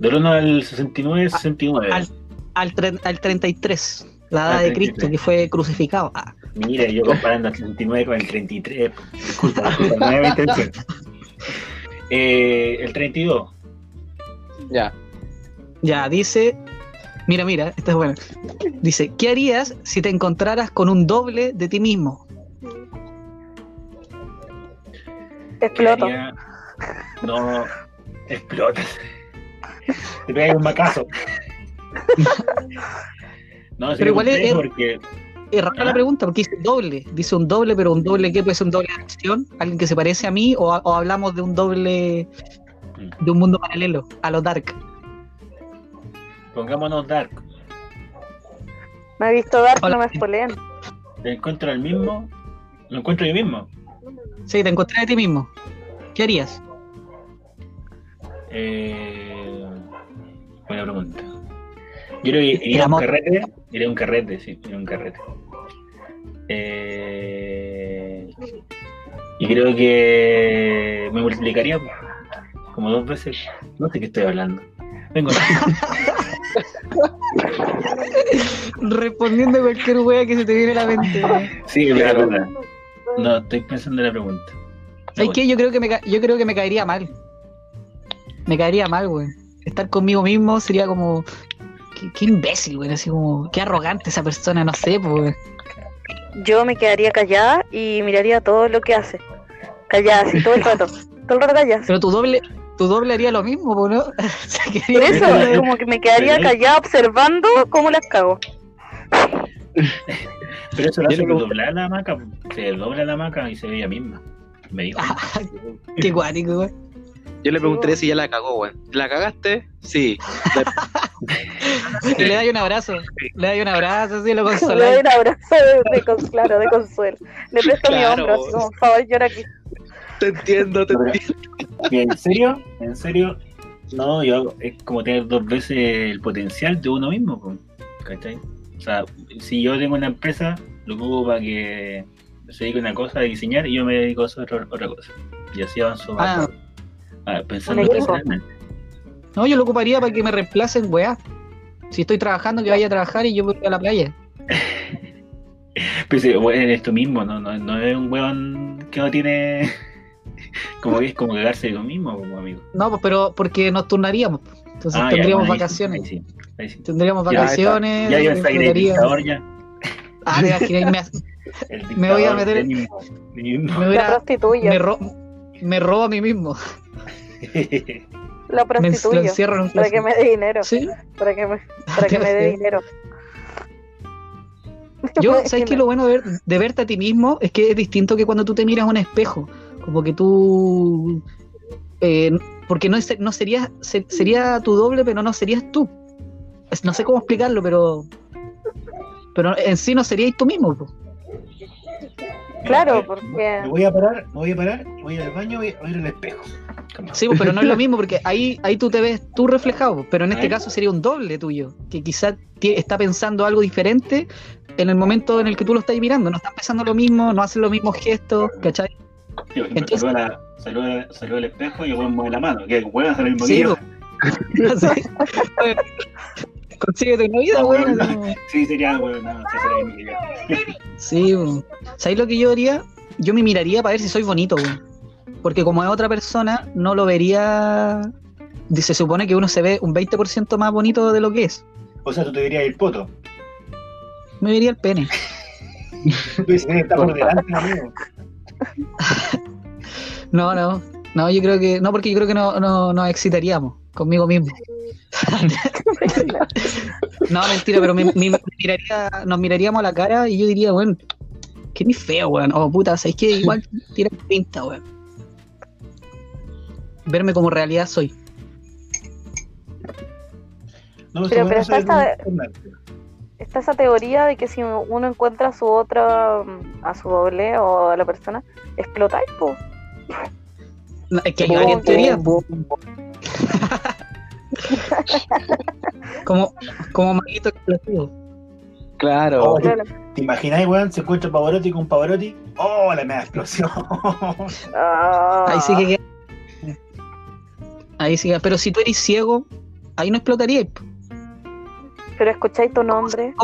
Del 1 al 69, 69. Al, al, tre- al 33, la edad Al de 33. Cristo, que fue crucificado. Ah, Mira, yo comparando el 39 con el 33. Disculpa, disculpa, no. Eh, el 32. Ya. ya, dice. Mira, mira, esta es buena. Dice, ¿qué harías si te encontraras con un doble de ti mismo? Exploto. Quedaría- No, explotas. Te pegas un macazo. No, Pero igual es- porque Es rara la Ah. pregunta, porque dice doble. Dice un doble, pero un doble, ¿qué puede ser un doble de acción? ¿Alguien que se parece a mí? ¿O, o hablamos de un doble de un mundo paralelo? A lo Dark. pongámonos Dark. Me he visto Dark, Hola. no me spoileen. Te encuentro el mismo. Lo encuentro yo mismo. Sí, te encontré de ti mismo. ¿Qué harías? Eh, buena pregunta. Yo creo que iría a un carrete. Iría a un carrete, sí, iría a un carrete. Eh, y creo que me multiplicaría como dos veces. No sé qué estoy hablando. Vengo. [LAUGHS] Respondiendo a cualquier wea que se te viene a la mente. Sí, verdad. No, estoy pensando en la pregunta. ¿Sabes qué? Yo creo que me yo creo que me caería mal. Me caería mal, güey. Estar conmigo mismo sería como. Qué, qué imbécil, güey. Así como. Qué arrogante esa persona, no sé, pues. güey. Yo me quedaría callada y miraría todo lo que hace. Callada, así todo el rato. Todo el rato callada. Pero tu doble. Tu doble haría lo mismo, pues, ¿no? [LAUGHS] Por eso, como que me quedaría callada observando cómo las cago. [LAUGHS] Pero eso lo Yo hace le que doblar la hamaca. Se dobla la hamaca y se ve ella misma. Me dijo. [LAUGHS] Qué guático, güey. Yo le preguntaría si ya la cagó, weón. ¿La cagaste? Sí. Y [LAUGHS] le dais un abrazo. Le dais un abrazo, así lo Le doy un abrazo de, de cons- claro, de consuelo. Le presto mi Claro. hombro, así como, por favor, llora aquí. Te entiendo, te entiendo. ¿En serio? ¿En serio? No, yo es como tener dos veces el potencial de uno mismo, ¿cachai? O sea, si yo tengo una empresa, lo ocupo para que se dedique a una cosa a diseñar y yo me dedico a hacer otra, otra cosa. Y así avanzo Ah. más. Pensando personalmente. No, yo lo ocuparía para que me reemplacen, weá. Si estoy trabajando, que vaya a trabajar y yo voy a la playa. [LAUGHS] Pero sí, bueno, es esto mismo, no, no, no es un weón que no tiene. [LAUGHS] Como que es como cagarse de lo mismo, como amigo. No, pues, pero porque nos turnaríamos. Entonces Ah, ya, tendríamos bueno, sí, vacaciones. ahí sí, ahí sí. Tendríamos Ya, está. vacaciones. Ya yo está dictador ya. Ah, te imaginas, me, [LAUGHS] Me voy a meter mí mismo, de mí mismo. me, hubiera- prostituyo. me, ro- me robo a mí mismo. Me lo prostituyo. encierro en un Para que me dé dinero. Sí. Para que me, para que me dé [LAUGHS] dinero. Yo, ¿sabes qué? Lo bueno de, ver- de verte a ti mismo es que es distinto que cuando tú te miras a un espejo. Como que tú. eh, porque no, es- no sería, se- sería tu doble, pero no serías tú. Es- No sé cómo explicarlo, pero. Pero en sí no serías tú mismo. po. Claro, Me porque voy a parar, me voy a parar, voy al baño, voy a voy a ir al espejo. Sí, pero no es lo mismo porque ahí, ahí tú te ves tú reflejado. Pero en este Ahí. caso sería un doble tuyo, que quizás está pensando algo diferente en el momento en el que tú lo estás mirando. No están pensando lo mismo, no hacen los mismos gestos, ¿cachai? Entonces- la- a- saludo al espejo y el weón mueve la mano. Que el weón hace lo mismo Sí, que yo. Sí. Consíguete una vida, weón. no. no. Sí, sería weón, no, sí, sería. Sí, weón. ¿sabéis lo que yo haría? Yo me miraría para ver si soy bonito, weón. Porque como es otra persona, no lo vería. Se supone que uno se ve un 20% más bonito de lo que es. O sea, tú te dirías el poto. Me vería el pene. Tú dices, está por delante, amigo. [LAUGHS] No, no. No, yo creo que. No, porque yo creo que no, no nos excitaríamos conmigo mismo. [LAUGHS] no, mentira, pero me, me- me miraría, nos miraríamos a la cara y yo diría, bueno, que ni feo, weón. Oh, puta, ¿sabes que Igual tiene pinta, weón. Verme como realidad soy. No, Pero- pero está es esta- un- Está esa teoría de que si uno encuentra a su otra, mm, a su doble o a la persona, explotáis, po. No, es que hay varias teorías. Como, como maguito explosivo. Claro. Oh, Claro. ¿Te imagináis, weón? Se encuentra Pavarotti con Pavarotti. ¡Oh, la mega explosión! [LAUGHS] Ah. Ahí sí que queda- Ahí sí que- Pero si tú eres ciego, ahí no explotaría. Pero escucháis tu nombre.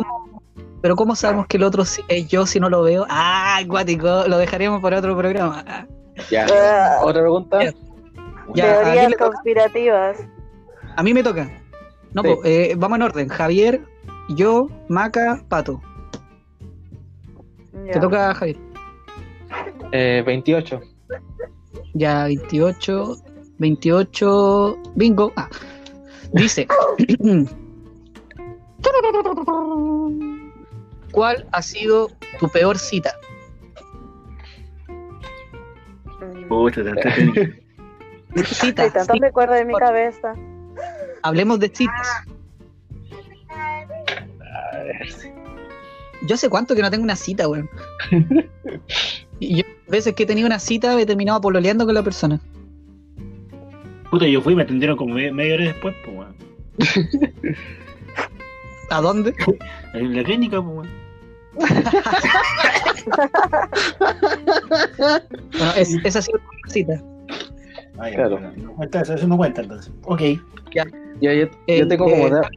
Pero ¿cómo sabemos que el otro es yo si no lo veo? Ah, acuático, lo dejaríamos para otro programa. Ya. Otra pregunta. Ya. Ya, ¿a Teorías conspirativas. A mí me toca. No, Sí. po, eh, vamos en orden. Javier, yo, Maca, Pato. Ya. Te toca, Javier. Eh, 28. Ya, 28. 28. Bingo. Ah. Dice. [COUGHS] ¿Cuál ha sido tu peor cita? Pucha, tanto técnico. Cita. Hay tantos sí. recuerdos en mi cabeza. Hablemos de citas. A ver. Yo sé cuánto que no tengo una cita, weón. [LAUGHS] Y yo, veces que he tenido una cita, he terminado pololeando con la persona. Puta, yo fui y me atendieron como me- media hora después, pues, weón. [LAUGHS] ¿A dónde? [LAUGHS] En la clínica, pues, weón. Bueno, es, esa ha sido una cita. Ah, ya, Claro. bueno, no cuenta eso, eso no cuenta entonces. Ok. Yo, yo, yo El, tengo como eh, da-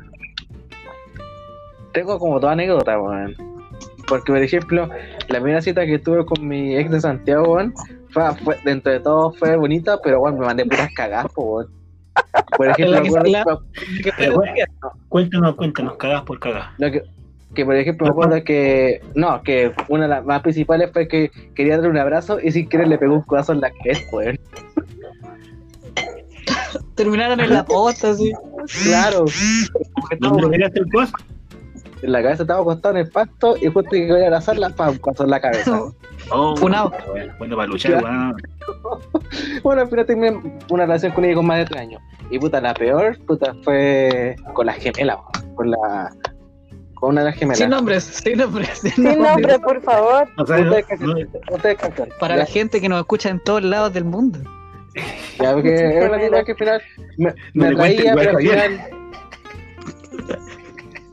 tengo como toda anécdota, weón. Porque, por ejemplo, la primera cita que tuve con mi ex de Santiago, weón, fue, fue- dentro de todo fue bonita, pero weón, me mandé puras cagadas, po, weón. Por [LAUGHS] ejemplo, La que Pero, weón, Cuéntanos, cuéntanos, cagás por lo que, que, por ejemplo, me acuerdo que, no, que una de las más principales fue que quería darle un abrazo y sin querer le pegó un codazo en la cabeza, weón. [LAUGHS] Terminaron en la posta, así. Claro. ¿Dónde el? En la cabeza estaba acostado en el pasto y justo que quería abrazarla, pam, un codazo en la cabeza. [LAUGHS] Oh, Funado. bueno, bueno, para luchar, weón. [LAUGHS] Bueno, al final terminé una relación con ella con más de tres años. Y puta, la peor, puta, fue con la gemela, weón. con la. Con una gemelas. Sin nombres, sin nombres. Sin Sin nombres. nombre, por favor. O sea, no- Ustedes no- ustedes. Para Ya, la gente que nos escucha en todos lados del mundo. Ya, porque es una tipa que al final me, me igual, pero al final. [LAUGHS]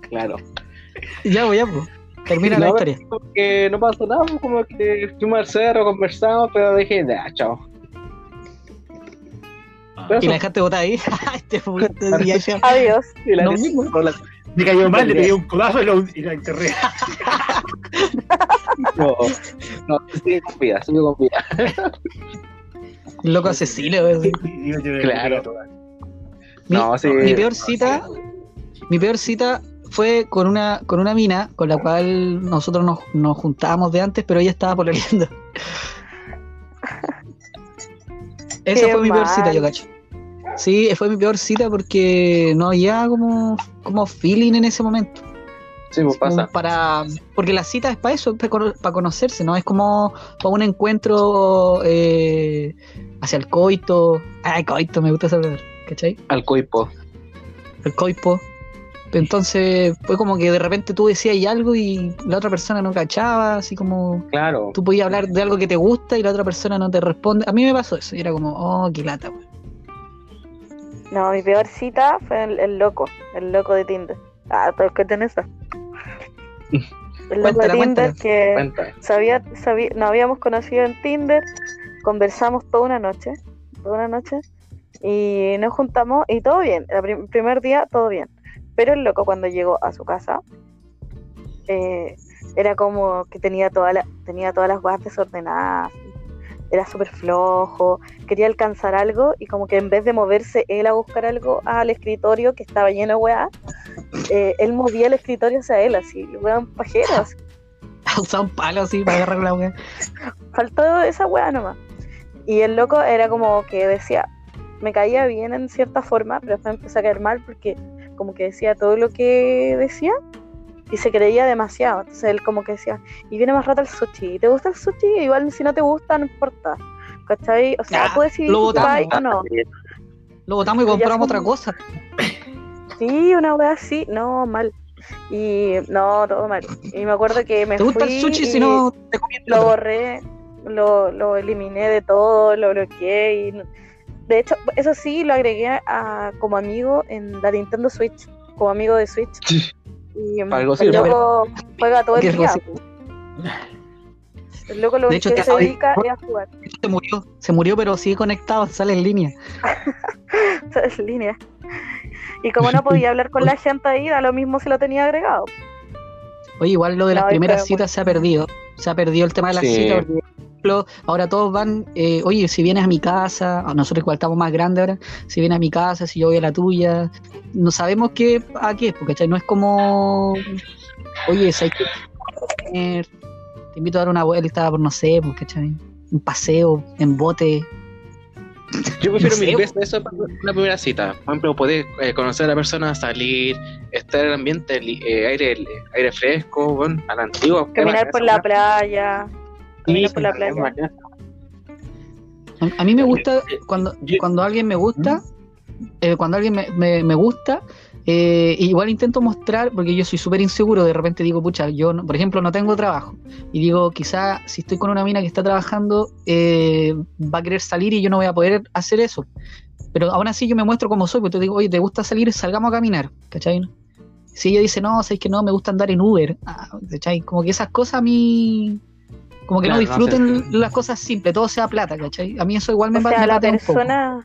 Claro. Ya, pues, ya, pues. Termina la No, historia. Que no pasó nada, pues, como que fuimos al cerro, conversamos, pero dije, ya, chao. Ah. Pero Y la dejaste botar ahí. [LAUGHS] Este. [LAUGHS] Adiós. y la no mismo. Me cayó mal, le pegué un codazo y, lo, y la enterré. [LAUGHS] No, no, sigue con vida, sigue con vida. Loco asesino, te- Claro. Mi, No, sí. mi peor cita, mi peor cita fue con una, con una mina con la cual nosotros nos, nos juntábamos de antes, pero ella estaba pololeando. [LAUGHS] Esa Qué fue mi peor cita, yo cacho. Sí, fue mi peor cita porque no había como, como feeling en ese momento. Sí, pues pasa. Para, porque la cita es para eso, es para, cono- para conocerse, ¿no? Es como para un encuentro eh, hacia el coito. Ay, coito, me gusta palabra, ¿cachai? Al coipo. el coipo. Entonces fue como que de repente tú decías y algo y la otra persona no cachaba, así como Claro. tú podías hablar de algo que te gusta y la otra persona no te responde. A mí me pasó eso y era como, oh, qué lata, weón. No, mi peor cita fue el, el loco, el loco de Tinder. Ah, pero que tenés esa. El loco de Tinder que sabía, sabía, nos habíamos conocido en Tinder, conversamos toda una noche, toda una noche, y nos juntamos y todo bien. El prim- primer día todo bien. Pero el loco cuando llegó a su casa, eh, era como que tenía, toda la, tenía todas las guardas desordenadas, era súper flojo, quería alcanzar algo y como que en vez de moverse él a buscar algo al escritorio que estaba lleno de weá, eh, él movía el escritorio hacia él, así, weón pajeros. [LAUGHS] Usaba un palo así para agarrar la weá. faltó esa weá nomás. Y el loco era como que decía, me caía bien en cierta forma, pero después me empezó a caer mal porque como que decía todo lo que decía y se creía demasiado. Entonces él como que decía, y viene más rato el sushi, ¿te gusta el sushi? Igual si no te gusta, no importa. ¿Cachai? O sea, Ah, puedes decidir lo si vas botamos. o no. Lo botamos y compramos son- otra cosa. Sí, una wea así, no, mal. Y no, todo mal. Y me acuerdo que me ¿Te gusta fui el sushi y si no te lo borré, lo, lo eliminé de todo, lo bloqueé y de hecho, eso sí, lo agregué a, como amigo en la Nintendo Switch, como amigo de Switch. Y mm, Para algo el sirve. loco juega todo ¿Qué el día. algo El loco lo De hecho, que te se dedica es a jugar. Se murió, se murió, pero sigue conectado, sale en línea. [LAUGHS] en línea. Y como no podía hablar con [LAUGHS] la gente ahí, da lo mismo si lo tenía agregado. Oye, igual lo de las No, primeras pero citas se ha perdido. Se ha perdido el tema de las Sí. citas. Porque, ejemplo, ahora todos van, eh, oye, si vienes a mi casa, a nosotros igual estamos más grandes ahora, si vienes a mi casa, si yo voy a la tuya, no sabemos qué, a qué es, porque ¿cachai? no es como, oye, si hay que comer, te invito a dar una vuelta por, no sé, pues, ¿cachai? un paseo en bote. Yo prefiero No mil veces eso para una primera cita. Por ejemplo, poder eh, conocer a la persona, salir, estar en el ambiente, eh, aire, aire fresco, bueno, a la antigua. Caminar por la playa. Caminar por la Sí, playa. bacán. A, a mí me gusta eh, cuando, cuando alguien me gusta, eh, cuando alguien me, me- me gusta, eh, igual intento mostrar, porque yo soy súper inseguro, de repente digo, pucha, yo, no- por ejemplo, no tengo trabajo, y digo, quizá si estoy con una mina que está trabajando, eh, va a querer salir y yo no voy a poder hacer eso. Pero aún así yo me muestro como soy, porque te digo, oye, ¿te gusta salir? Salgamos a caminar, ¿cachai? Si ella dice, no, sabes que no, me gusta andar en Uber, ah, ¿cachai? Como que esas cosas a mí... Como que Claro, no no disfruten sé. las cosas simples, todo sea plata, ¿cachai? A mí eso igual me O sea, me la patea un poco. persona,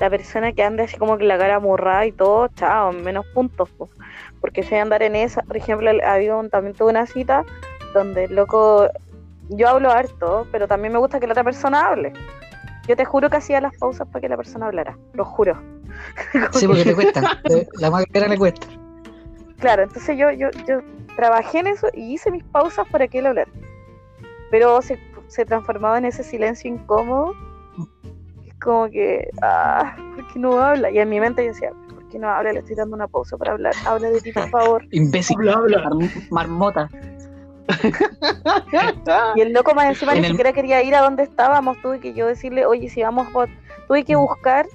la persona que anda así como que la cara amurrada y todo, chao, menos puntos. po. Porque si andar en esa, por ejemplo, el- había un, también tuve una cita donde el loco, yo hablo harto, pero también me gusta que la otra persona hable. Yo te juro que hacía las pausas para que la persona hablara, lo juro. [LAUGHS] Sí, porque te cuesta. La maquera le cuesta. Claro, entonces yo, yo, yo trabajé en eso y hice mis pausas para que él hablara. Pero se, se transformaba en ese silencio incómodo. Es como que, ah, ¿por qué no habla? Y en mi mente yo decía, ¿por qué no habla? Le estoy dando una pausa para hablar. Habla de ti, por favor. [LAUGHS] Imbécil. Habla, habla. Mar- marmota. [LAUGHS] Y el loco más encima En ni el- siquiera quería ir a donde estábamos. Tuve que yo decirle, oye, si vamos por... Tuve que buscar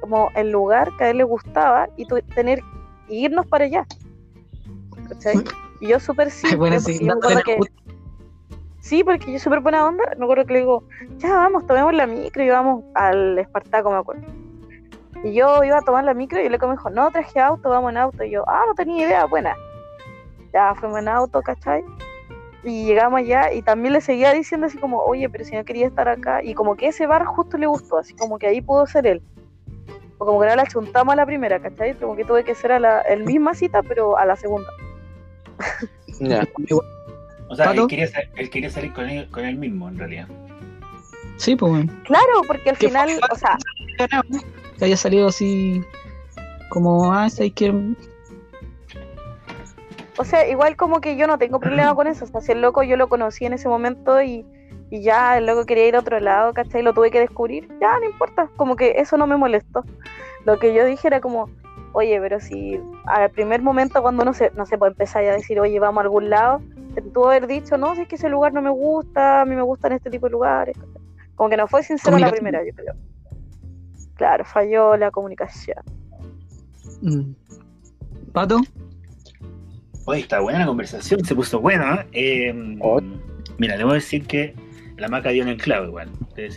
como el lugar que a él le gustaba y tuve, tener y irnos para allá. ¿Cachai? Y yo súper simple, Bueno, sí, yo que-. Sí, porque yo súper buena onda, me acuerdo que le digo, ya vamos, tomemos la micro y vamos al Espartaco, me acuerdo. Y yo iba a tomar la micro y el loco me dijo, no, traje auto, vamos en auto. Y yo, ah, no tenía idea, buena. Ya fuimos en auto, ¿cachai? Y llegamos allá y también le seguía diciendo así como, oye, pero si no quería estar acá. Y como que ese bar justo le gustó, así como que ahí pudo ser él. O como que no la chuntamos a la primera, ¿cachai? Como que tuve que ser a la el misma cita, pero a la segunda. Ya. O sea, él quería, sa- él quería salir con él, con él mismo, en realidad. Sí, pues. Claro, porque al ¿Qué final, o sea, Que haya salido así. Como, ah, ¿sabes qué? O sea, igual como que yo no tengo problema con eso. O sea, si el loco yo lo conocí en ese momento y, y ya el loco quería ir a otro lado, ¿cachai? Lo tuve que descubrir, ya no importa. Como que eso no me molestó. Lo que yo dije era como, oye, pero si al primer momento cuando uno se, no sé, pues empezar a decir, oye, vamos a algún lado, tuvo haber dicho, no, si es que ese lugar no me gusta, a mí me gustan este tipo de lugares. Como que no fue sincero a la primera, yo creo. Claro, falló la comunicación. Mm. ¿Pato? Oye, está buena la conversación, se puso buena. ¿eh? Oh. Mira, le voy a decir que la maca dio en el clavo igual,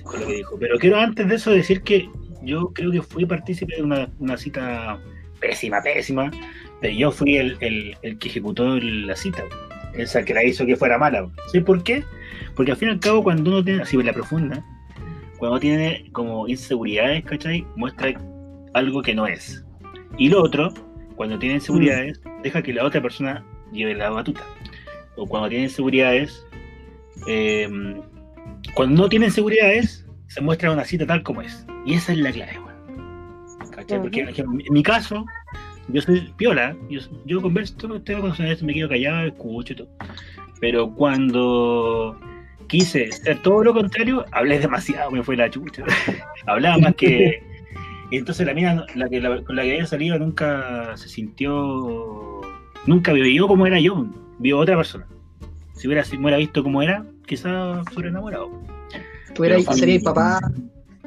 con lo que dijo. Pero quiero antes de eso decir que yo creo que fui partícipe de una, una cita pésima, pésima, pero yo fui el, el- el que ejecutó la cita, esa que la hizo que fuera mala. ¿Sí por qué? Porque al fin y al cabo cuando uno tiene, así en la profunda, cuando uno tiene como inseguridades, ¿cachai? Muestra algo que no es. Y lo otro, cuando tiene inseguridades, deja que la otra persona lleve la batuta. O cuando tiene inseguridades, eh, cuando no tiene inseguridades, se muestra una cita tal como es. Y esa es la clave. ¿Cachai? Porque por ejemplo, en mi caso, yo soy piola, yo, yo converso, todo el tema con los me quedo callado, escucho y todo. Pero cuando quise ser todo lo contrario, hablé demasiado, me fue la chucha. [LAUGHS] Hablaba más que. [LAUGHS] Entonces la mina, la que, la- con la que había salido, nunca se sintió. Nunca vivió como era yo, vio otra persona. Si hubiera, si me hubiera visto como era, quizás fuera enamorado. Tú eras, serías papá.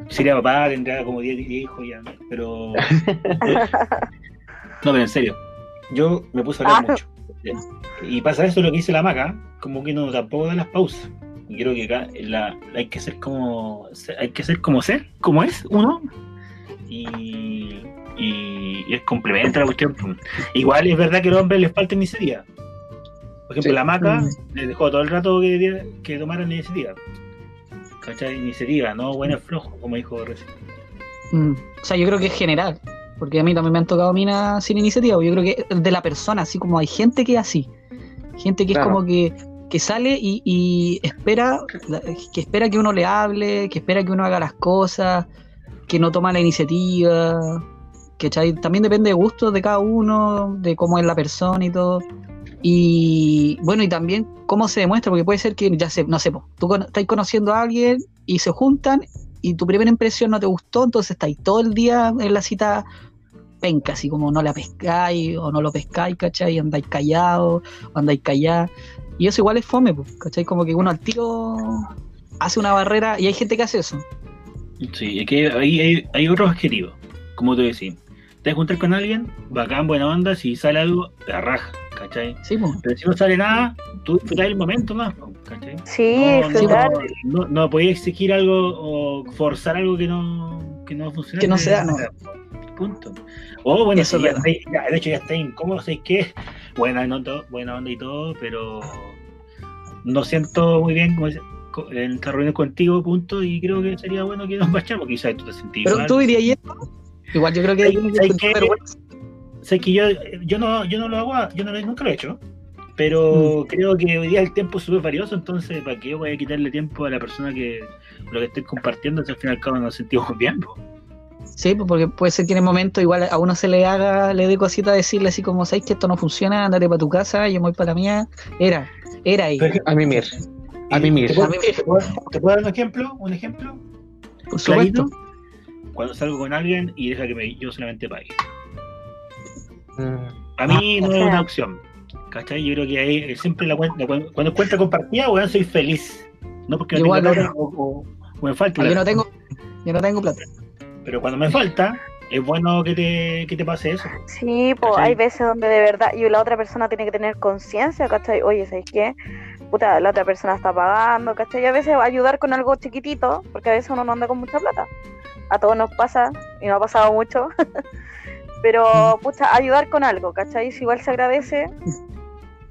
Sería papá, tendría como 10 hijos ya, pero. [LAUGHS] No, pero en serio. Yo me puse a hablar Ah. mucho. Y pasa eso lo que dice la maca, como que no tampoco da las pausas. Y creo que acá la, hay que ser como hay que ser como ser, como es uno. Y, y, y es complementa la cuestión. Igual es verdad que a los hombres les falta iniciativa. Por ejemplo, Sí. la maca Mm. les dejó todo el rato que, que tomaran iniciativa. ¿Cachai? Iniciativa, no buenos flojos, como dijo recién. Mm. O sea, yo creo que es general. Porque a mí también me han tocado minas sin iniciativa. Yo creo que de la persona, así como hay gente que es así. Gente que Claro. es como que, que sale y, y espera, que espera que uno le hable, que espera que uno haga las cosas, que no toma la iniciativa. ¿cachai? También depende de gustos de cada uno, de cómo es la persona y todo. Y bueno, y también cómo se demuestra, porque puede ser que, ya sé, no sé, tú con- estás conociendo a alguien y se juntan y tu primera impresión no te gustó, entonces estáis todo el día en la cita penca, así como no la pescáis o no lo pescáis, ¿cachai? Andáis callados andáis callados. Y eso igual es fome, pues, ¿cachai? Como que uno al tiro hace una barrera y hay gente que hace eso. Sí, es que ahí hay, hay otros objetivos, como tú decís. Te juntar con alguien, bacán, buena onda, si sale algo, te raja, ¿cachai? Sí, pues. Pero si no sale nada, tú disfrutas el momento más, ¿cachai? Sí, no, disfrutar. no, no, no podías exigir algo o forzar algo que no, que no funciona. Que no se da, no. Punto. O bueno, Eso si es ya, ya, de hecho ya está incómodo, ¿sabes qué? Buena, nota, buena onda y todo, pero no siento muy bien como en esta reunión contigo, punto, y creo que sería bueno que nos vayamos, quizás tú te sentís Pero mal. tú dirías eso. Igual yo creo que hay uno que sé que yo, yo no, yo no lo hago, yo no nunca lo he hecho, pero creo que hoy día el tiempo es súper valioso, entonces para qué voy a quitarle tiempo a la persona que lo que estoy compartiendo, si al fin y al cabo nos sentimos [LAUGHS] bien, po. Sí, pues porque puede ser que en el momento igual a uno se le haga, le dé cosita decirle así como, ¿sabes que esto no funciona? Andate para tu casa, yo me voy para la mía. Era, era ahí. A mimir. A mimir. ¿Te puedo, A mí te puedo- te puedo dar un ejemplo? ¿Un ejemplo? Por supuesto. Clarito. Cuando salgo con alguien y deja que me, yo solamente pague. Mm. A mí no es una opción. ¿Cachai? Yo creo que ahí siempre la cuenta, cuando, cuando cuenta compartida, weón, soy feliz. No porque no no. plata o, o- o me falte Ah, yo no tengo, yo no tengo plata. Pero cuando me falta, es bueno que te, que te pase eso. Sí, pues hay veces donde de verdad, y la otra persona tiene que tener conciencia, ¿cachai? Oye, ¿sabes qué? Puta, la otra persona está pagando, ¿cachai? Y a veces ayudar con algo chiquitito, porque a veces uno no anda con mucha plata. A todos nos pasa, y no ha pasado mucho. [LAUGHS] Pero, pucha, ayudar con algo, ¿cachai? Si igual se agradece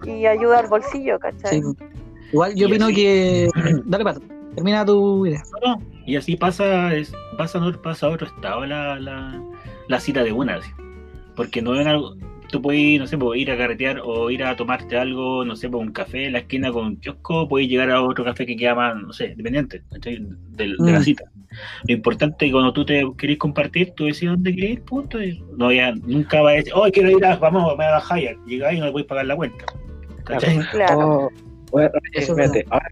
y ayuda al bolsillo, ¿cachai? Sí, pues. Igual yo Y opino así- que. [CLEARS THROAT] Dale, pato. Termina tu idea. No, no. Y así pasa, es, pasa, a otro- pasa a otro estado la, la, la cita de una. así. Porque no ven algo. Tú puedes, no sé, pues, ir a carretear o ir a tomarte algo, no sé, por un café en la esquina con un kiosco, puedes llegar a otro café que queda más, no sé, dependiente ¿cachai? del- de, la Mm. cita. Lo importante es que cuando tú te querés compartir, tú decides dónde querés ir, punto. y no ya, nunca vas a decir, oh, quiero ir a, vamos, me a bajar y llegáis y no le puedes pagar la cuenta. ¿Cachai? Claro. Oh, bueno, Eso espérate, ahora,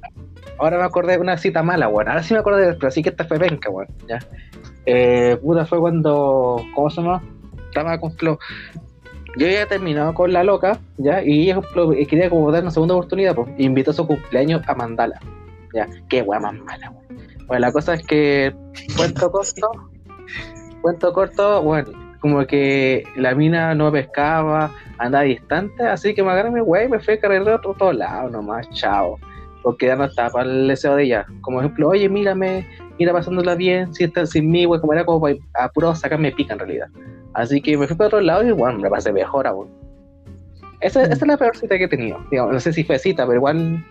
ahora me acordé de una cita mala, weón. Ahora sí me acordé, pero sí que esta fue penca, weón. Ya. Eh, puta, fue cuando. ¿Cómo se llama? Estaba con Flo. Yo ya había terminado con la loca, ¿ya? Y ella eh, quería como dar una segunda oportunidad, pues. Invitó a su cumpleaños a Mandala. Ya, qué weón más mala, weón. Bueno, la cosa es que, cuento corto, cuento corto, bueno, como que la mina no pescaba, andaba distante, así que me agarré mi wey y me fui a cargar a otro, otro lado nomás, chao. Porque ya no estaba para el deseo de ella. Como ejemplo, oye, mírame, mira pasándola bien, si está sin mí, güey, como era como a puro sacarme pica en realidad. Así que me fui para otro lado y bueno, me pasé mejor aún. Esa, esa es la peor cita que he tenido. Digamos, no sé si fue cita, pero igual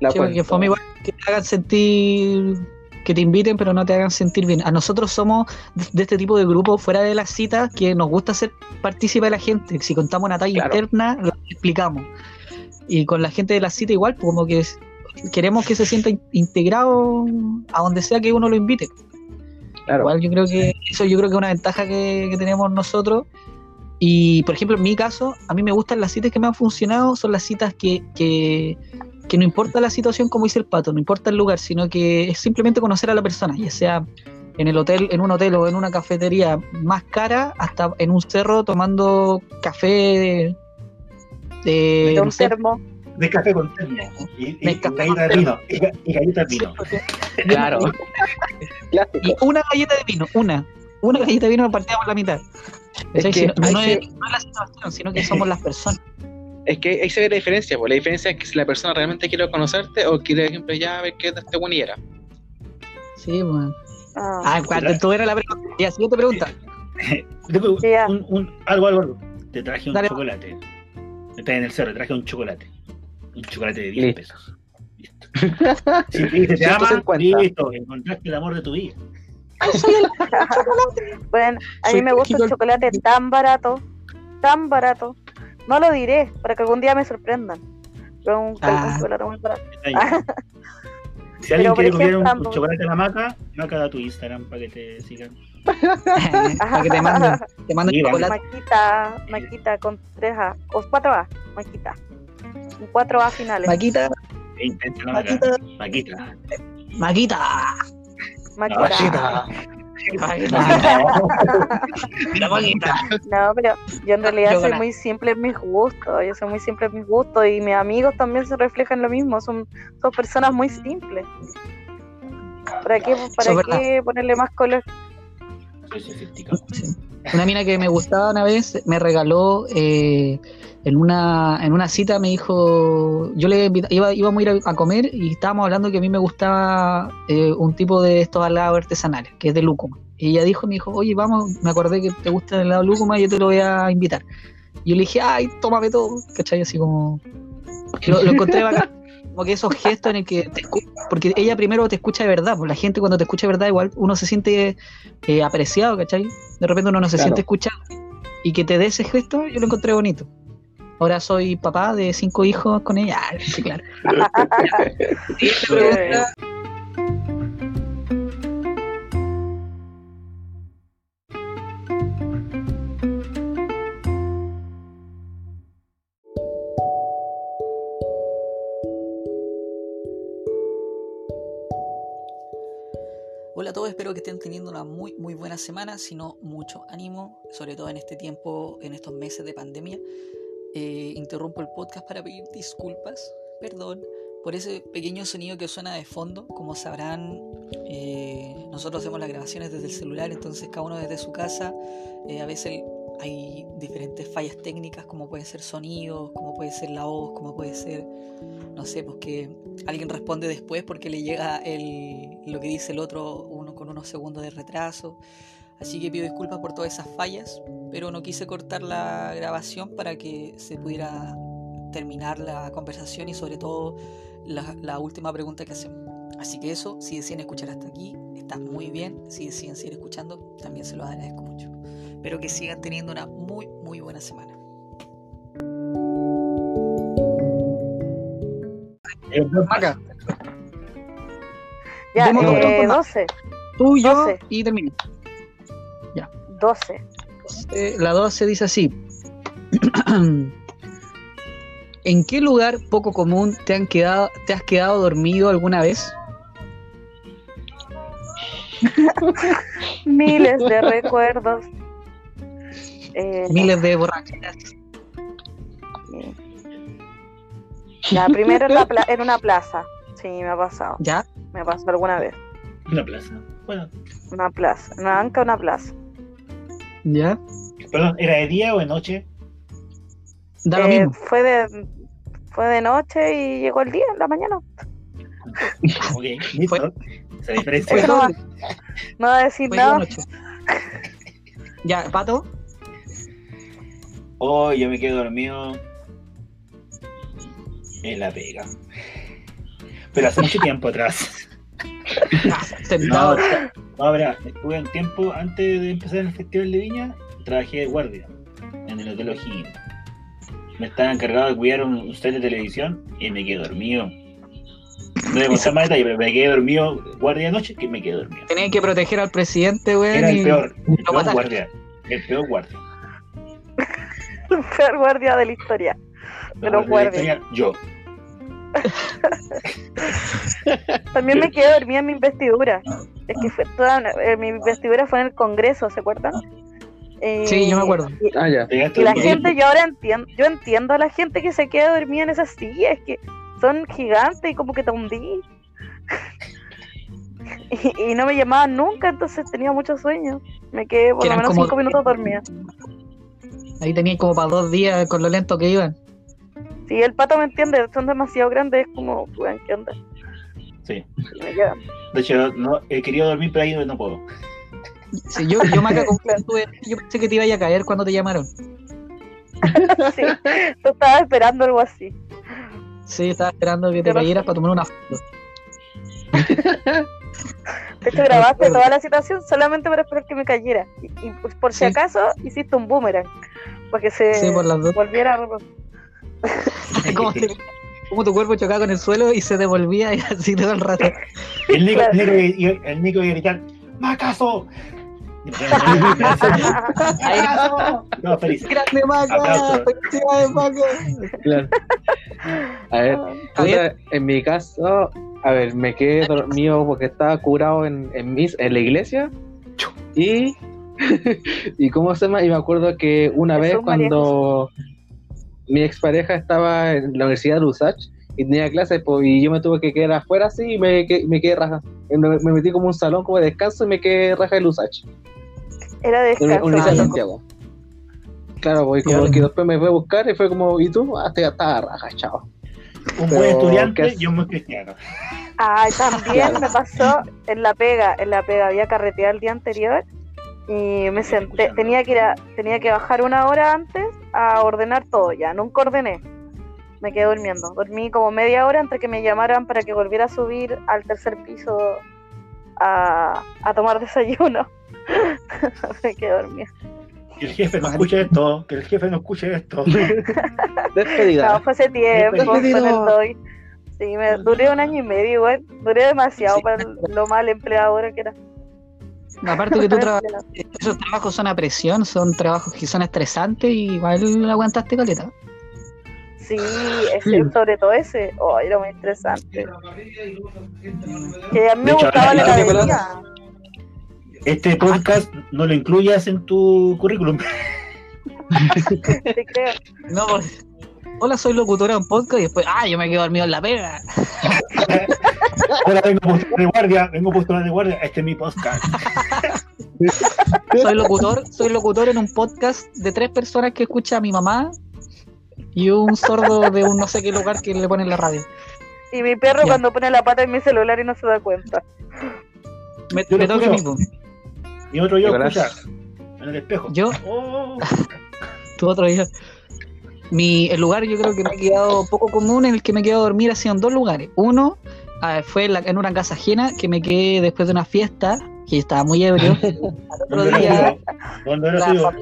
la Sí, porque fue igual que te hagan sentir. Que te inviten, pero no te hagan sentir bien. A nosotros somos de, este tipo de grupos, fuera de las citas, que nos gusta ser partícipe de la gente. Si contamos una talla Claro. interna, lo explicamos. Y con la gente de la cita, igual, pues como que queremos que se sienta in- integrado a donde sea que uno lo invite. Claro. Igual yo creo que eso yo creo que es una ventaja que, que tenemos nosotros. Y por ejemplo, en mi caso, a mí me gustan las citas que me han funcionado, son las citas que, que, que no importa la situación, como dice el pato, no importa el lugar, sino que es simplemente conocer a la persona, ya sea en el hotel, en un hotel o en una cafetería más cara, hasta en un cerro tomando café de, De no un sé, termo. De café con termo. Y, y, y galletas de vino. Y, ga- y galletas de vino. [LAUGHS] Claro. y una galleta de vino, una, una galleta de vino partida por la mitad. Es que no, no hay es, no es la situación, sino que somos las personas. Es que ahí se ve la diferencia, pues la diferencia es que si la persona realmente quiere conocerte o quiere, por ejemplo, ya ver qué es de este buen y era. Sí, bueno. Ah, Ah, cuando tú era la pregunta. Ya, siguiente pregunta. [LAUGHS] Un, un- algo, algo, algo. Te traje un Dale. chocolate. Estás en el cerro, te traje un chocolate. Un chocolate de 10 Listo. pesos. Listo. Si te dice te ama, 150. listo, encontraste el amor de tu vida. [LAUGHS] Bueno, a Soy mí me gusta el chocolate tan barato, tan barato. No lo diré, para que algún día me sorprendan. Pero un, Ah. chocolate muy barato. [LAUGHS] Si alguien quiere comer un, un chocolate a la maca, maca da tu Instagram para que te sigan. [LAUGHS] Para que te manden, te manden Sí, chocolate. Maquita, Maquita con 3A, o 4A, Maquita. Un 4A finales. Maquita, E. Maquita, Maquita. Maquita. Maquita. Maquita. No, pero yo en realidad soy muy simple en mis gustos. Yo soy muy simple en mis gustos y mis amigos también se reflejan lo mismo. Son, son personas muy simples. ¿Para qué, para qué ponerle más color? Una mina que me gustaba una vez me regaló eh, en una en una cita me dijo yo le iba íbamos a ir a, comer y estábamos hablando que a mí me gustaba eh, un tipo de estos helados artesanales que es de lúcuma y ella dijo me dijo oye vamos me acordé que te gusta el helado de lúcuma y yo te lo voy a invitar y yo le dije ay tómame todo ¿cachai? así como lo, lo encontré bacán como que esos gestos en el que te porque ella primero te escucha de verdad pues la gente cuando te escucha de verdad igual uno se siente eh, apreciado ¿cachai? de repente uno no se Claro. siente escuchado y que te dé ese gesto yo lo encontré bonito ahora soy papá de cinco hijos con ella Ah, sí claro. Hola a todos, espero que estén teniendo una muy muy buena semana, si no mucho ánimo, sobre todo en este tiempo, en estos meses de pandemia. Eh, interrumpo el podcast para pedir disculpas, perdón, por ese pequeño sonido que suena de fondo. Como sabrán, eh, nosotros hacemos las grabaciones desde el celular, entonces cada uno desde su casa. eh, a veces hay diferentes fallas técnicas, como puede ser sonidos, como puede ser la voz, como puede ser, no sé, pues que alguien responde después porque le llega el, lo que dice el otro uno con unos segundos de retraso. Así que pido disculpas por todas esas fallas, pero no quise cortar la grabación para que se pudiera terminar la conversación y sobre todo la, la última pregunta que hacemos. Así que eso, si deciden escuchar hasta aquí, está muy bien. Si deciden seguir escuchando, también se los agradezco mucho. Espero que sigan teniendo una muy, muy buena semana. Eh, Ya, eh, trompos más. 12, tú, yo Doce. y termino. 12. Eh, la 12 dice así. [CLEARS THROAT] ¿En qué lugar poco común te, han quedado, te has quedado dormido alguna vez? [LAUGHS] Miles de recuerdos. Eh, Miles de borracheras. sí. Ya, primero en, la pla- en una plaza. Sí, me ha pasado. ¿Ya? Me pasó alguna vez. Una plaza. Bueno, Una plaza. Una banca, una plaza. ¿Ya? perdón, ¿era de día o de noche? Da lo Eh, mismo. fue de fue de noche y llegó el día, en la mañana. [LAUGHS] Ok, listo. Esa diferencia. No va, no va a decir Fue de nada. noche. Ya, Pato. Oh, yo me quedo dormido en la pega. Pero hace mucho tiempo atrás. [LAUGHS] No, Sentado. No, verá, estuve un tiempo antes de empezar el Festival de Viña, trabajé de guardia en el Hotel O'Higgins. Me estaba encargado de cuidar un, un set de televisión y me quedé dormido. No voy a contar más detalles, pero me quedé dormido guardia de noche que me quedé dormido. Tenía que proteger al presidente, güey. Era el peor, el peor guardia. El peor guardia. El peor guardia de la historia. De los guardias. Yo. [LAUGHS] También me quedé dormida en mi investidura. Es que fue toda una- eh, mi investidura fue en el Congreso, ¿se acuerdan? Eh, Sí, yo me acuerdo. Y, Ah, ya. Y la gente, yo ahora entiendo, yo entiendo a la gente que se queda dormida en esas sillas, que son gigantes y como que te hundí. [LAUGHS] y, y no me llamaban nunca, entonces tenía mucho sueño. Me quedé por lo menos como- cinco minutos dormida. Ahí tenía como para dos días con lo lento que iban. Si el pato me entiende, son demasiado grandes, es como, ¿qué onda? Sí. Me. De hecho, no, he querido dormir, pero ahí no puedo. Sí, yo, yo, como estuve- yo pensé que te iba a caer cuando te llamaron. Sí, tú estabas esperando algo así. Sí, estaba esperando que te cayeras para tomar una foto. De hecho, grabaste toda la situación solamente para esperar que me cayera. Y, y por- si Sí. acaso, hiciste un boomerang. Para que se Sí, por las dos. volviera a... como, te- como tu cuerpo chocaba con el suelo y se devolvía y [LAUGHS] así todo el rato. El Nico, el Nico, iba- el Nico iba a gritar, ¡Macaso! [LAUGHS] No, feliz. ¡Grande Maca! ¡Felicidades, Maca! Claro. A ver, puta, en mi caso, a ver, me quedé dormido porque estaba curado en, en, mis, en la iglesia. Y, [LAUGHS] y cómo se llama, y me acuerdo que una vez María cuando mi expareja estaba en la Universidad de Usach y tenía clases, pues, y yo me tuve que quedar afuera así y me, que- me quedé raja. Me, me metí como un salón como de descanso y me quedé raja en Usach, Era en la descanso. De Ah, Santiago. Claro, pues, y como que después me fue a buscar y fue como, ¿y tú? Ah, te- estaba raja, chao. Un Pero, buen ¿qué estudiante y un buen cristiano. Ay, también [LAUGHS] me pasó en la pega, en la pega había carreteado el día anterior y me senté, tenía que ir a- tenía que bajar una hora antes a ordenar todo ya, nunca ordené. Me quedé durmiendo. Dormí como media hora antes que me llamaran para que volviera a subir al tercer piso a, a tomar desayuno. [LAUGHS] me quedé dormida. Que el jefe no escuche esto, que el jefe no escuche esto. [LAUGHS] Despedida. No, fue hace tiempo, doy. Sí, me duré un año y medio igual. Duré demasiado para lo mal empleadora que era. Aparte que tú trabajas, esos trabajos son a presión, son trabajos que son estresantes y igual aguantaste caleta. Sí, ese, sobre todo ese. Oh, era muy interesante. Que a mí me gustaba la academia. Este podcast no lo incluyas en tu currículum. [LAUGHS] Te creo. No, pues, hola, soy locutora de un podcast y después, ah, yo me quedo dormido en la pega. [LAUGHS] Ahora vengo postura de guardia, vengo postura de guardia. Este es mi podcast. [LAUGHS] Soy locutor, soy locutor en un podcast de tres personas que escucha a mi mamá y un sordo de un no sé qué lugar que le pone en la radio. Y mi perro Ya. cuando pone la pata en mi celular y no se da cuenta. Me, Yo me toca a mí, escucho. po. Y otro yo, Gracias. escucha, en el espejo. Yo, Oh. [LAUGHS] tu otro día. Mi, el lugar yo creo que me he quedado poco común en el que me he quedado a dormir ha sido en dos lugares. Uno fue en, la- en una casa ajena que me quedé después de una fiesta, que yo estaba muy ebrio. [LAUGHS] Al otro ¿Dónde era día,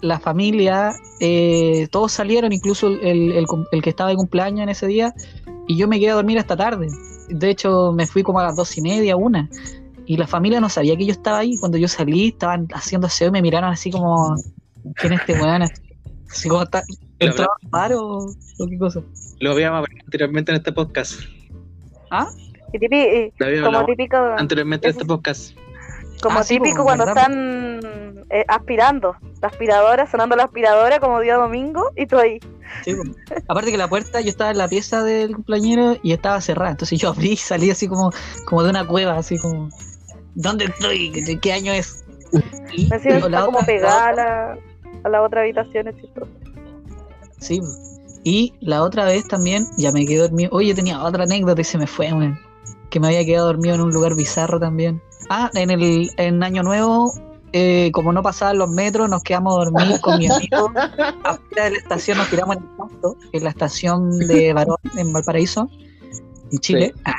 la, familia, eh, todos salieron, incluso el, que estaba de cumpleaños en ese día, y yo me quedé a dormir hasta tarde. De hecho, me fui como a las dos y media, una. Y la familia no sabía que yo estaba ahí. Cuando yo salí, estaban haciendo aseo y me miraron así como, ¿quién es este weón? Así como, está, ¿entraba a paro o qué cosa? Lo habíamos hablado anteriormente en este podcast. ¿Ah? Y típico, y Lo habíamos como típico, anteriormente este podcast. como Ah, sí, típico po, cuando ¿verdad? están eh, aspirando. La aspiradora, sonando la aspiradora como día domingo y tú ahí. Sí, po. Aparte que la puerta, yo estaba en la pieza del cumpleañero y estaba cerrada. Entonces yo abrí y salí así como, como de una cueva, así como, ¿dónde estoy? ¿De qué año es? Y está como pegada a la, a la otra habitación, es chistoso. Sí. Y la otra vez también, ya me quedé dormido. Oye, tenía otra anécdota y se me fue, weón. Que me había quedado dormido en un lugar bizarro también. Ah, en el en Año Nuevo, eh, como no pasaban los metros, nos quedamos a dormir con mi amigo. [LAUGHS] Afuera de la estación nos tiramos en el pasto, en la estación de Barón, en Valparaíso, en Chile. Ah.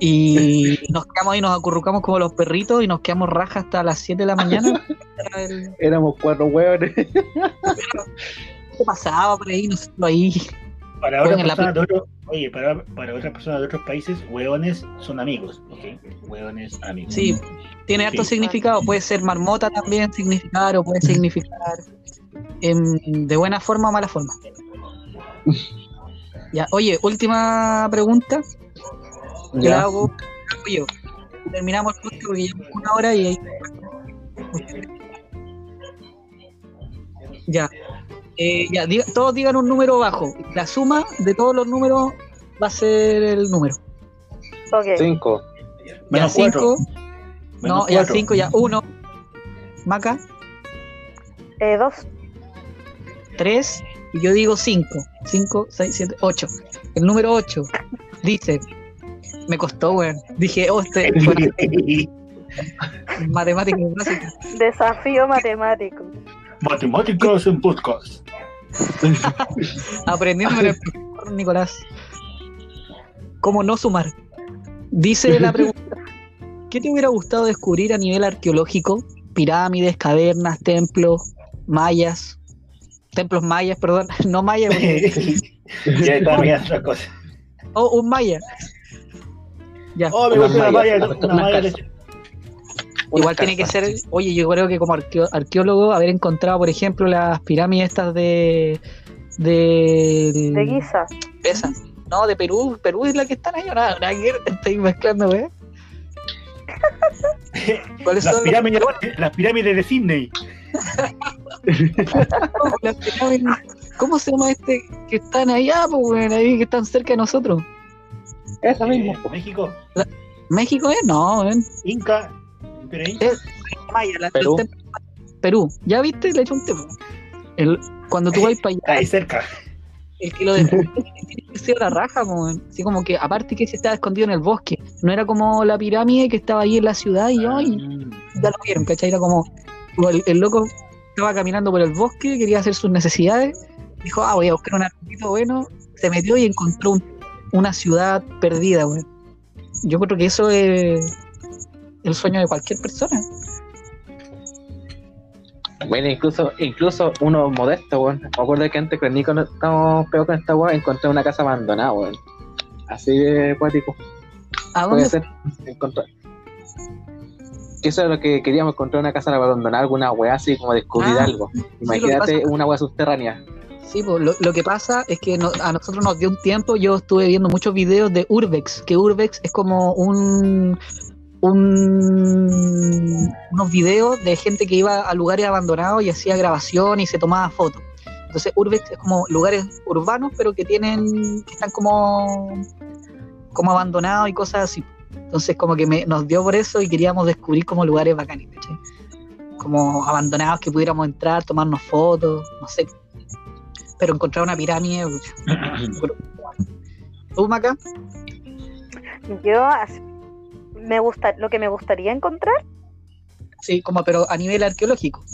Y nos quedamos ahí, nos acurrucamos como los perritos y nos quedamos rajas hasta las 7 de la mañana. [LAUGHS] Éramos cuatro hueones. [LAUGHS] ¿Qué pasaba por ahí? Nosotros ahí. Para otras personas de otro, oye, para, para otras personas de otros países, hueones son amigos, ¿ok? Hueones amigos. Sí, tiene harto Sí. significado. Puede ser marmota también significar o puede significar em, de buena forma o mala forma. Ya, oye, última pregunta. la Ya. hago hago yo. Terminamos el podcast porque llevamos una hora y ahí. Ya. Eh, ya, diga- todos digan un número bajo. La suma de todos los números va a ser el número. Ok. Cinco. Ya Menos cuatro. 5. Menos No, ya cuatro. 5, ya 1. Maca, Eh, dos. 3. Y yo digo 5. 5, 6, 7, 8. El número 8 dice. Me costó, weón. Dije, oh, este [LAUGHS] bueno, matemáticas básicas. Desafío matemático. Matemáticas en podcast. Aprendiendo el [LAUGHS] profesor Nicolás. ¿Cómo no sumar? Dice la pregunta: ¿Qué te hubiera gustado descubrir a nivel arqueológico? Pirámides, cavernas, templos, mayas. Templos mayas, perdón, [LAUGHS] no mayas, [LAUGHS] porque- ya estaba mirando otra cosa. oh, un maya. Ya, Oh, me gusta una una casas. Igual tiene que ser. Oye, yo creo que como arqueo- arqueólogo, haber encontrado, por ejemplo, las pirámides estas de. de. De guisa. Esa. No, de Perú. Perú es la que están ahí. Nada, nada estoy mezclando, ¿eh? [LAUGHS] ¿Cuáles Las son pirámides, las pirámides de Sydney. [LAUGHS] las pirámides? ¿Cómo se llama este que están allá, pues, weón, ahí que están cerca de nosotros? Esa misma. Eh, México, ¿México es? No. Inca, Maya, la- Perú. ¿Ya viste? Le he hecho un tema. El, cuando tú vas para allá, ahí cerca. el que lo descubre tiene que ser la raja, weón. Así como que, aparte que se estaba escondido en el bosque. No era como la pirámide que estaba ahí en la ciudad y ay, ya lo vieron, ¿cachai? Era como, como el, el loco estaba caminando por el bosque, quería hacer sus necesidades, dijo, ah, voy a buscar un arquito bueno, se metió y encontró un- una ciudad perdida, weón. Yo creo que eso es el sueño de cualquier persona. Bueno, incluso, incluso uno modesto, weón. Me acuerdo que antes con Nico no estábamos peor con esta weón, encontré una casa abandonada, weón. Así de poético. ¿A Puede dónde? ser encontrar. Eso es lo que queríamos, encontrar una casa abandonada, alguna weá así como descubrir Ah, algo. Imagínate una weá subterránea. Sí, pues, lo, lo que pasa es que no- a nosotros nos dio un tiempo, yo estuve viendo muchos videos de Urbex, que Urbex es como un, un unos videos de gente que iba a lugares abandonados y hacía grabación y se tomaba fotos. Entonces Urbex es como lugares urbanos, pero que tienen, que están como, como abandonados y cosas así. Entonces como que me, nos dio por eso y queríamos descubrir como lugares bacanes, ¿cachai? Como abandonados que pudiéramos entrar, tomarnos fotos, no sé pero encontrar una pirámide. [CLEARS THROAT] ¿Tú, Maca? Yo as- me gusta, lo que me gustaría encontrar, Sí, como, pero a nivel arqueológico.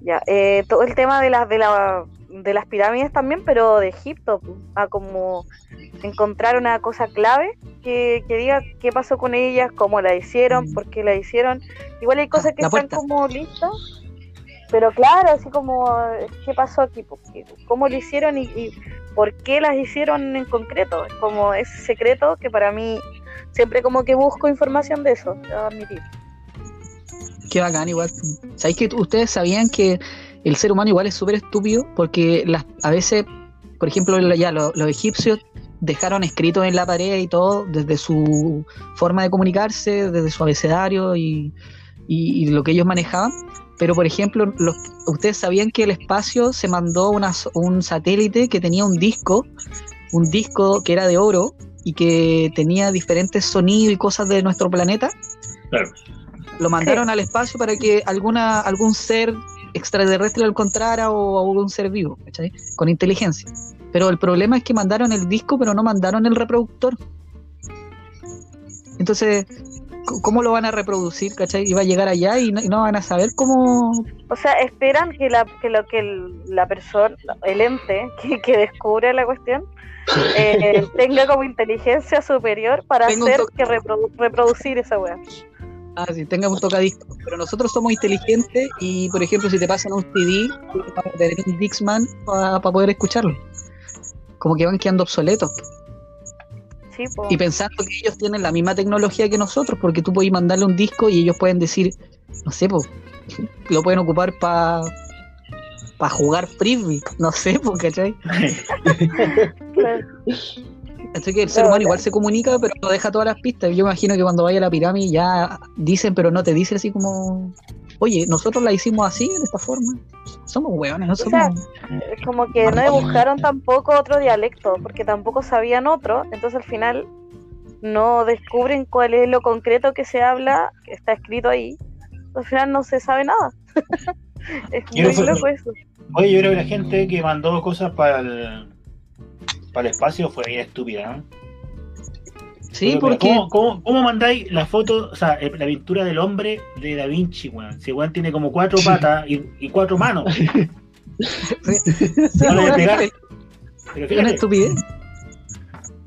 ya, eh, todo el tema de las de la, de las pirámides también, pero de Egipto, a como encontrar una cosa clave que, que diga qué pasó con ellas, cómo la hicieron, Mm. por qué la hicieron. Igual hay cosas que la están puerta. como listas, pero claro, así como qué pasó aquí, cómo lo hicieron y, y por qué las hicieron en concreto. Es como ese secreto que para mí siempre como que busco información de eso, debo admitir. Qué bacán, igual. ¿Sabéis que ustedes sabían que el ser humano igual es súper estúpido? Porque las, a veces, por ejemplo, ya lo- los egipcios dejaron escrito en la pared y todo, desde su forma de comunicarse, desde su abecedario y, y- lo que ellos manejaban. Pero, por ejemplo, los, ustedes sabían que el espacio se mandó una un satélite que tenía un disco, un disco que era de oro y que tenía diferentes sonidos y cosas de nuestro planeta Claro. lo mandaron al espacio para que alguna algún ser extraterrestre lo encontrara o algún ser vivo, ¿cachai? Con inteligencia. Pero el problema es que mandaron el disco, pero no mandaron el reproductor. Entonces, ¿cómo lo van a reproducir, cachai? Y va a llegar allá y no, y no van a saber cómo... O sea, esperan que la que lo que el- la persona, el ente que, que descubre la cuestión [LAUGHS] eh, tenga como inteligencia superior para hacer que reprodu- reproducir esa weá. Ah, sí, tenga un tocadisco. Pero nosotros somos inteligentes y, por ejemplo, si te pasan un CD, que tener un Dixman para poder escucharlo. Como que van quedando obsoletos. Sí. Y pensando que ellos tienen la misma tecnología que nosotros, porque tú puedes mandarle un disco y ellos pueden decir, no sé, po, lo pueden ocupar para para jugar frisbee, no sé, po, ¿cachai? [LAUGHS] Así que el ser humano igual se comunica, pero no deja todas las pistas. Yo imagino que cuando vaya a la pirámide ya dicen, pero no te dicen así como, oye, nosotros la hicimos así, de esta forma. Somos hueones, no sea, somos... Es como que no dibujaron tampoco otro dialecto, porque tampoco sabían otro, entonces al final no descubren cuál es lo concreto que se habla, que está escrito ahí, al final no se sabe nada. [LAUGHS] es muy loco eso. Oye, yo creo que la gente que mandó cosas para el, para el espacio fue bien estúpida, ¿no? Sí, Pero, porque ¿Cómo, cómo, cómo mandáis la foto, o sea, eh, la pintura del hombre de Da Vinci, weón? Si weón tiene como cuatro patas y, y cuatro manos. [LAUGHS] Pero una fíjate, estupidez.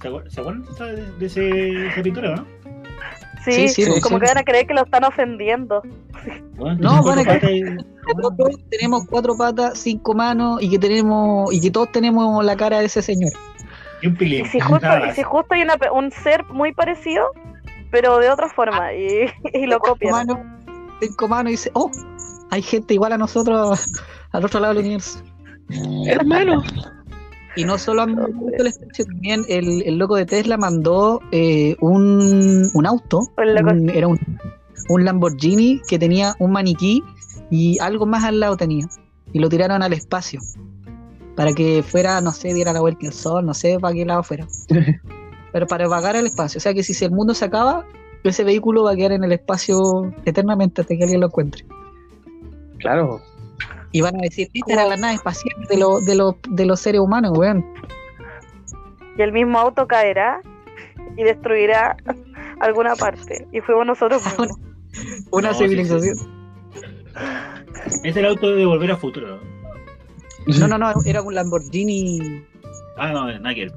¿se acuer- ¿se acuerdan de, esa- de ese, de esa pintura, no? Sí, Sí, sí, como sí. que van a creer que lo están ofendiendo. No, van a Nosotros tenemos cuatro patas, cinco manos y que tenemos y que todos tenemos la cara de ese señor. Y un pilín. Y si justo, y si justo hay una un ser muy parecido, pero de otra forma, y, y lo copian. manos y dice, oh, hay gente igual a nosotros al otro lado del universo. Hermano. Y no solo han espacio, también el, el loco de Tesla mandó eh, un, un auto, un- era un, un Lamborghini que tenía un maniquí y algo más al lado tenía. Y lo tiraron al espacio. Para que fuera, no sé, diera la vuelta al sol, no sé para qué lado fuera. [LAUGHS] Pero para vagar al espacio. O sea que si el mundo se acaba, ese vehículo va a quedar en el espacio eternamente hasta que alguien lo encuentre. Claro. Y van a decir, esta era la nave espacial de, los de, los de los seres humanos, weón. Y el mismo auto caerá y destruirá alguna parte. Y fuimos nosotros [LAUGHS] mismos. Una No, sí, civilización. Es el auto de Volver a Futuro. ¿No? No, [LAUGHS] no, era un Lamborghini. Ah, no, nada que ver.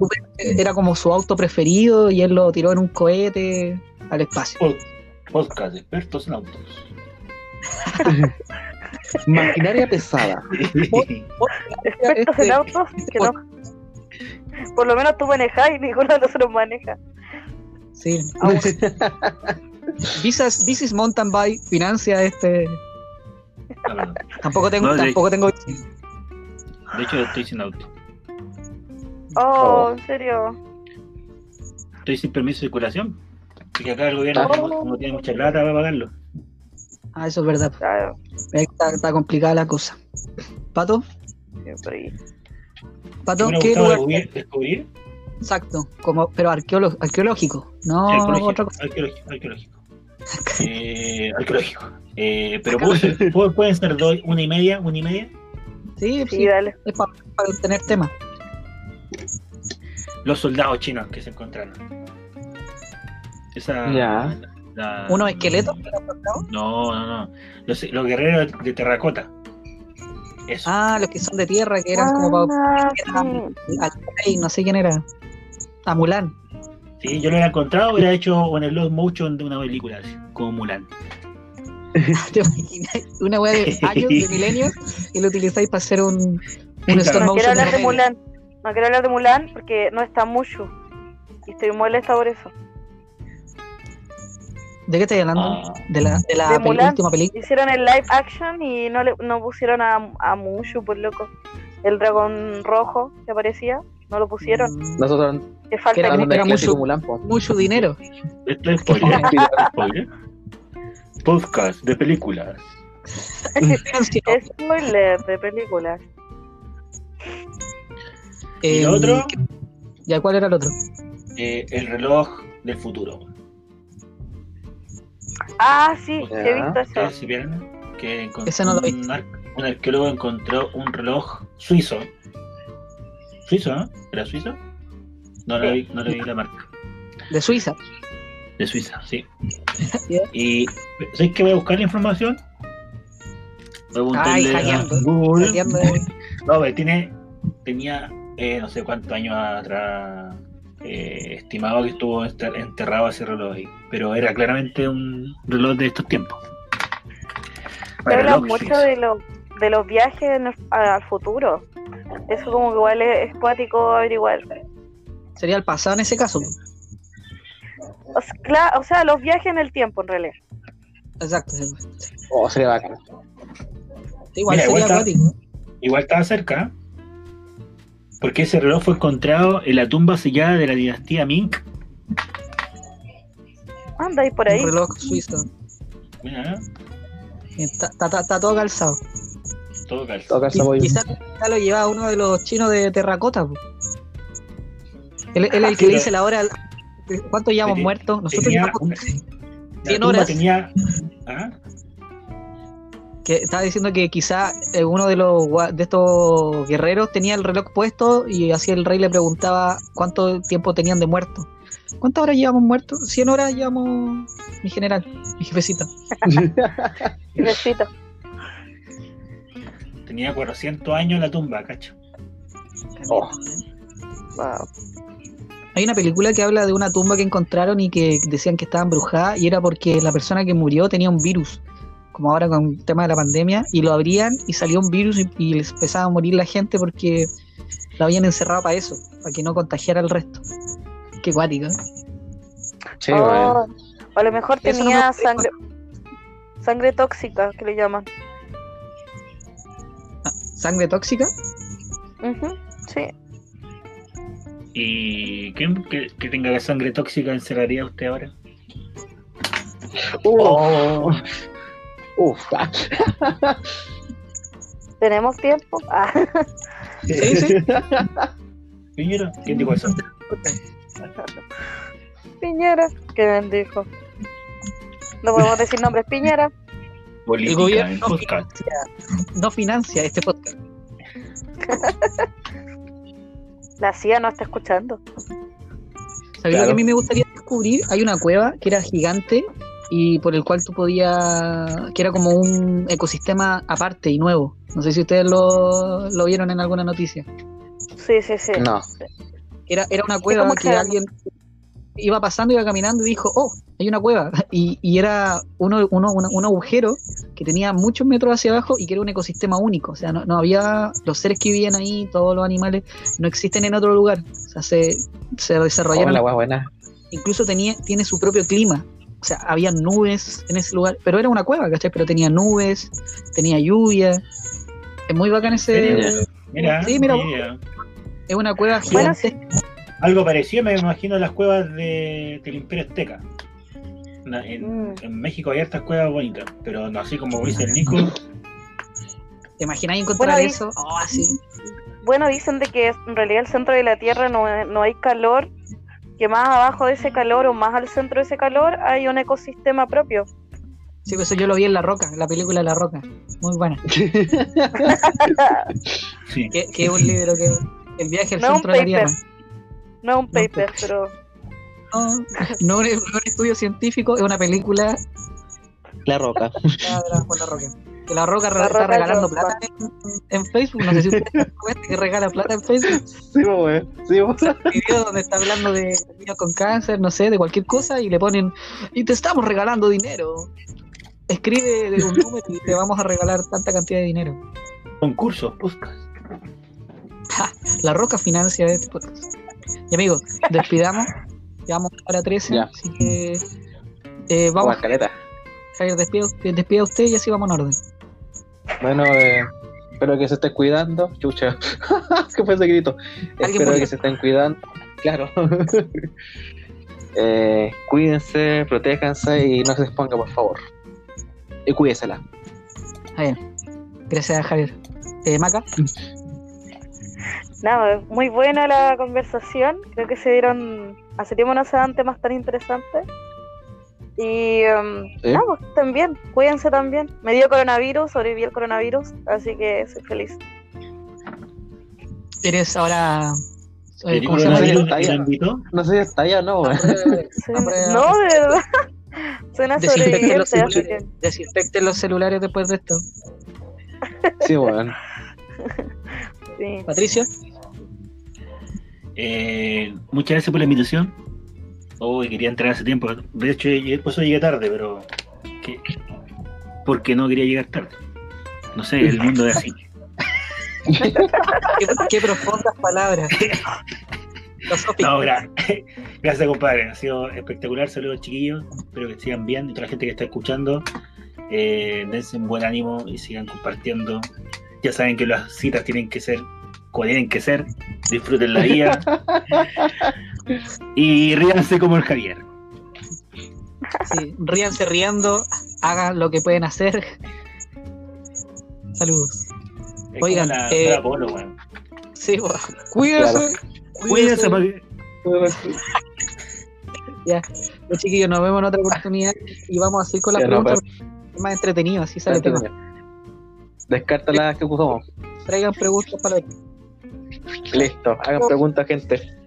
Era como su auto preferido y él lo tiró en un cohete al espacio. Pod- Podcast, expertos en autos. [LAUGHS] Maquinaria pesada. Expertos en autos que no. Por lo menos tú manejas y ninguno de nosotros maneja. Sí. Visas, Visis Mountain Bike financia este. Tampoco tengo, tampoco tengo. De hecho, estoy sin auto. Oh, Oh. en serio. Estoy sin permiso de circulación. Así que acá el gobierno Oh. no, no tiene mucha plata para pagarlo. Ah, eso es verdad. Claro, Está, está complicada la cosa. Pato, siempre. Pato, ¿Me ¿qué lugar? descubrir? Exacto, como, pero arqueolo- arqueológico, no arqueológico, otra cosa. arqueológico, arqueológico. [LAUGHS] Eh, arqueológico. Eh, pero puedo ser- puedo- pueden ser dos, una y media, una y media. Sí, Sí, sí, dale. es para tener tema. Los soldados chinos que se encontraron. Esa. Ya. la- Unos esqueletos. No, no, no. Los, los guerreros de terracota. Eso. Ah, los que son de tierra, que eran como para Ah, sí. al rey, no sé quién era. A Mulan. Sí, yo lo hubiera encontrado, hubiera hecho un slow motion de una película así, como Mulan. [LAUGHS] ¿Te imaginas? Una weá de años, de milenios, y lo utilizáis para hacer un, un stop No quiero hablar de. Mulan. No quiero hablar de Mulan porque no está Mushu. Y estoy molesta por eso. ¿De qué estáis hablando? Ah. De la, de la De peli- Mulan. última película. Hicieron el live action y no le no pusieron a, a Mushu, por loco. El dragón rojo que aparecía, no lo pusieron. Mm, Nosotros Que falta Era- que era clásico mucho- Mulan. Mucho dinero. Esto es spoiler. Podcast de películas. spoiler [LAUGHS] de películas. ¿Y lo otro? ¿Ya cuál era el otro? Eh, el reloj del futuro. Ah, sí, sí he visto eso. ¿Ustedes supieron que Ese no lo un, ar- un arqueólogo encontró un reloj suizo? ¿Suizo, no? ¿Era suizo? No le vi, no le vi la marca. De Suiza. De Suiza, sí. Ya. Y ¿sabes que voy a buscar la información? Voy a Ay, hackeando. Google. Hackeando. [LAUGHS] No, pero tiene, tenía eh, no sé cuántos años atrás eh, estimado que estuvo enter- enterrado ese reloj ahí. Pero era claramente un reloj de estos tiempos. Se habla mucho suizo. de, los de los viajes en el- al futuro. Eso como que igual es, es cuático averiguar. Sería el pasado en ese caso. O sea, cla- o sea, los viajes en el tiempo en realidad. Exacto. sí. Oh, sería bacán. Igual Mira, sería igual está- acuático. Igual estaba cerca. Porque ese reloj fue encontrado en la tumba sellada de la dinastía Ming. Anda ahí por ahí. Un reloj suizo. Mira. Está, está- está- está todo calzado. todo calza. Todo calza muy bien. Quizás quizá lo llevaba uno de los chinos de terracota. Él, él es el que le dice la hora al ¿Cuánto llevamos muertos? Nosotros tenía llevamos una- 100 la tumba horas. tenía. ¿Ah? que estaba diciendo que quizá eh, uno de los gua- de estos guerreros tenía el reloj puesto y así el rey le preguntaba cuánto tiempo tenían de muerto. ¿Cuántas horas llevamos muertos? 100 horas llevamos mi general, mi jefecito. [LAUGHS] Besito. Tenía 400 años la tumba, cacho. Oh. Wow. Hay una película que habla de una tumba que encontraron y que decían que estaba embrujada y era porque la persona que murió tenía un virus, como ahora con el tema de la pandemia, y lo abrían y salió un virus y, y les empezaba a morir la gente porque lo habían encerrado para eso, para que no contagiara al resto. Qué cuático. ¿eh? Sí, Oh, weón. o a lo mejor no tenía me- sangre sangre tóxica, que le llaman. ¿Sangre tóxica? Ujú, Sí. ¿Y quién que, que tenga la sangre tóxica encerraría usted ahora? Uh, Oh, uf. [LAUGHS] ¿Tenemos tiempo? Ah, Sí, sí. [LAUGHS] Piñera, ¿quién dijo eso? [LAUGHS] Piñera. Qué bendijo. No podemos decir nombres Piñera. El Política en gobierno no podcast. financia, no financia este podcast. La CIA no está escuchando. ¿Sabes lo que a mí me gustaría descubrir? Hay una cueva que era gigante y por el cual tú podías, que era como un ecosistema aparte y nuevo. No sé si ustedes lo, lo vieron en alguna noticia. Sí, sí, sí. No. Era, era una cueva como que que- alguien iba pasando, iba caminando y dijo, oh, hay una cueva. [LAUGHS] Y, y era uno, uno, uno- un agujero que tenía muchos metros hacia abajo y que era un ecosistema único. O sea, no, no había los seres que vivían ahí, todos los animales, no existen en otro lugar. O sea, se, se desarrollaron Hola, guau, buena. incluso tenía, tiene su propio clima. O sea, había nubes en ese lugar, pero era una cueva, ¿cachai? Pero tenía nubes, tenía lluvia. Es muy bacán ese. Mira, Sí, mira, mira. Es una cueva Bueno, gigante. Algo parecido me imagino a las cuevas de, del Imperio Azteca. En, Mm. en México hay hartas cuevas bonitas, pero no así como dice el Nico. ¿Te imagináis encontrar Bueno, eso? Oh, así. Bueno, dicen de que en realidad el centro de la Tierra no, no hay calor, que más abajo de ese calor o más al centro de ese calor hay un ecosistema propio. Sí, pues eso yo lo vi en La Roca, en la película La Roca. Muy buena. Sí. [LAUGHS] Es un libro que. El viaje al No, centro de la. Tierra. No es un No, paper, pero No, no un, no un estudio científico, es una película La roca. [LAUGHS] La Roca. Que La Roca re- La está regalando plata en, en Facebook. No sé si ustedes se que regala plata en Facebook. Sí, weón. Sí, weón. video donde está hablando de niños con cáncer, no sé, de cualquier cosa, y le ponen, y te estamos regalando dinero. Escribe un número y te vamos a regalar tanta cantidad de dinero. Concursos, podcast. [LAUGHS] La Roca financia este podcast. Y amigos, despidamos. [LAUGHS] Llevamos para 13, Ya. así que eh, vamos, caleta. Javier, despida, despida usted y así vamos en orden. Bueno, eh, espero que se estén cuidando. Chucha. [LAUGHS] ¿Qué fue ese grito? Espero que se estén cuidando. Claro. [LAUGHS] eh, cuídense, protéjanse y no se expongan, por favor. Y cuídesela. Javier. Gracias, Javier. Eh, Maca, nada, muy buena la conversación. Creo que se dieron, hace tiempo no se dan temas tan interesantes. Y um, Sí. nada, pues, también, cuídense también. Me dio coronavirus, sobreviví al coronavirus, así que soy feliz. eres ahora. eh, ¿El ¿Cómo se llama? No sé si está ya o no. Sí, Aprueba. no, de verdad. Suena Desinfecten los, celulares, desinfecten los celulares después de esto. Sí, weón. [LAUGHS] sí. Patricia, Eh, muchas gracias por la invitación. Oh, quería entrar hace tiempo. De hecho, por eso llegué tarde, pero. que- porque no quería llegar tarde. No sé, el mundo es así. qué, qué profundas palabras. No, gra- [LAUGHS] gracias, compadre. Ha sido espectacular. Saludos, chiquillos. Espero que sigan bien. Y toda la gente que está escuchando, eh, dense un buen ánimo y sigan compartiendo. Ya saben que las citas tienen que ser como tienen que ser. Disfruten la vida. [LAUGHS] y ríanse como el Javier. Sí, ríanse riendo, hagan lo que pueden hacer. Saludos. Es Oigan, la, eh, la Polo, weón. Sí, bo- cuídense. Cuídense para que. Ya, los chiquillos, nos vemos en otra oportunidad y vamos a seguir con las Ya, no, preguntas. Más entretenido, así sale el tema. Descarta las que usamos. Traigan preguntas para Listo, hagan preguntas, gente.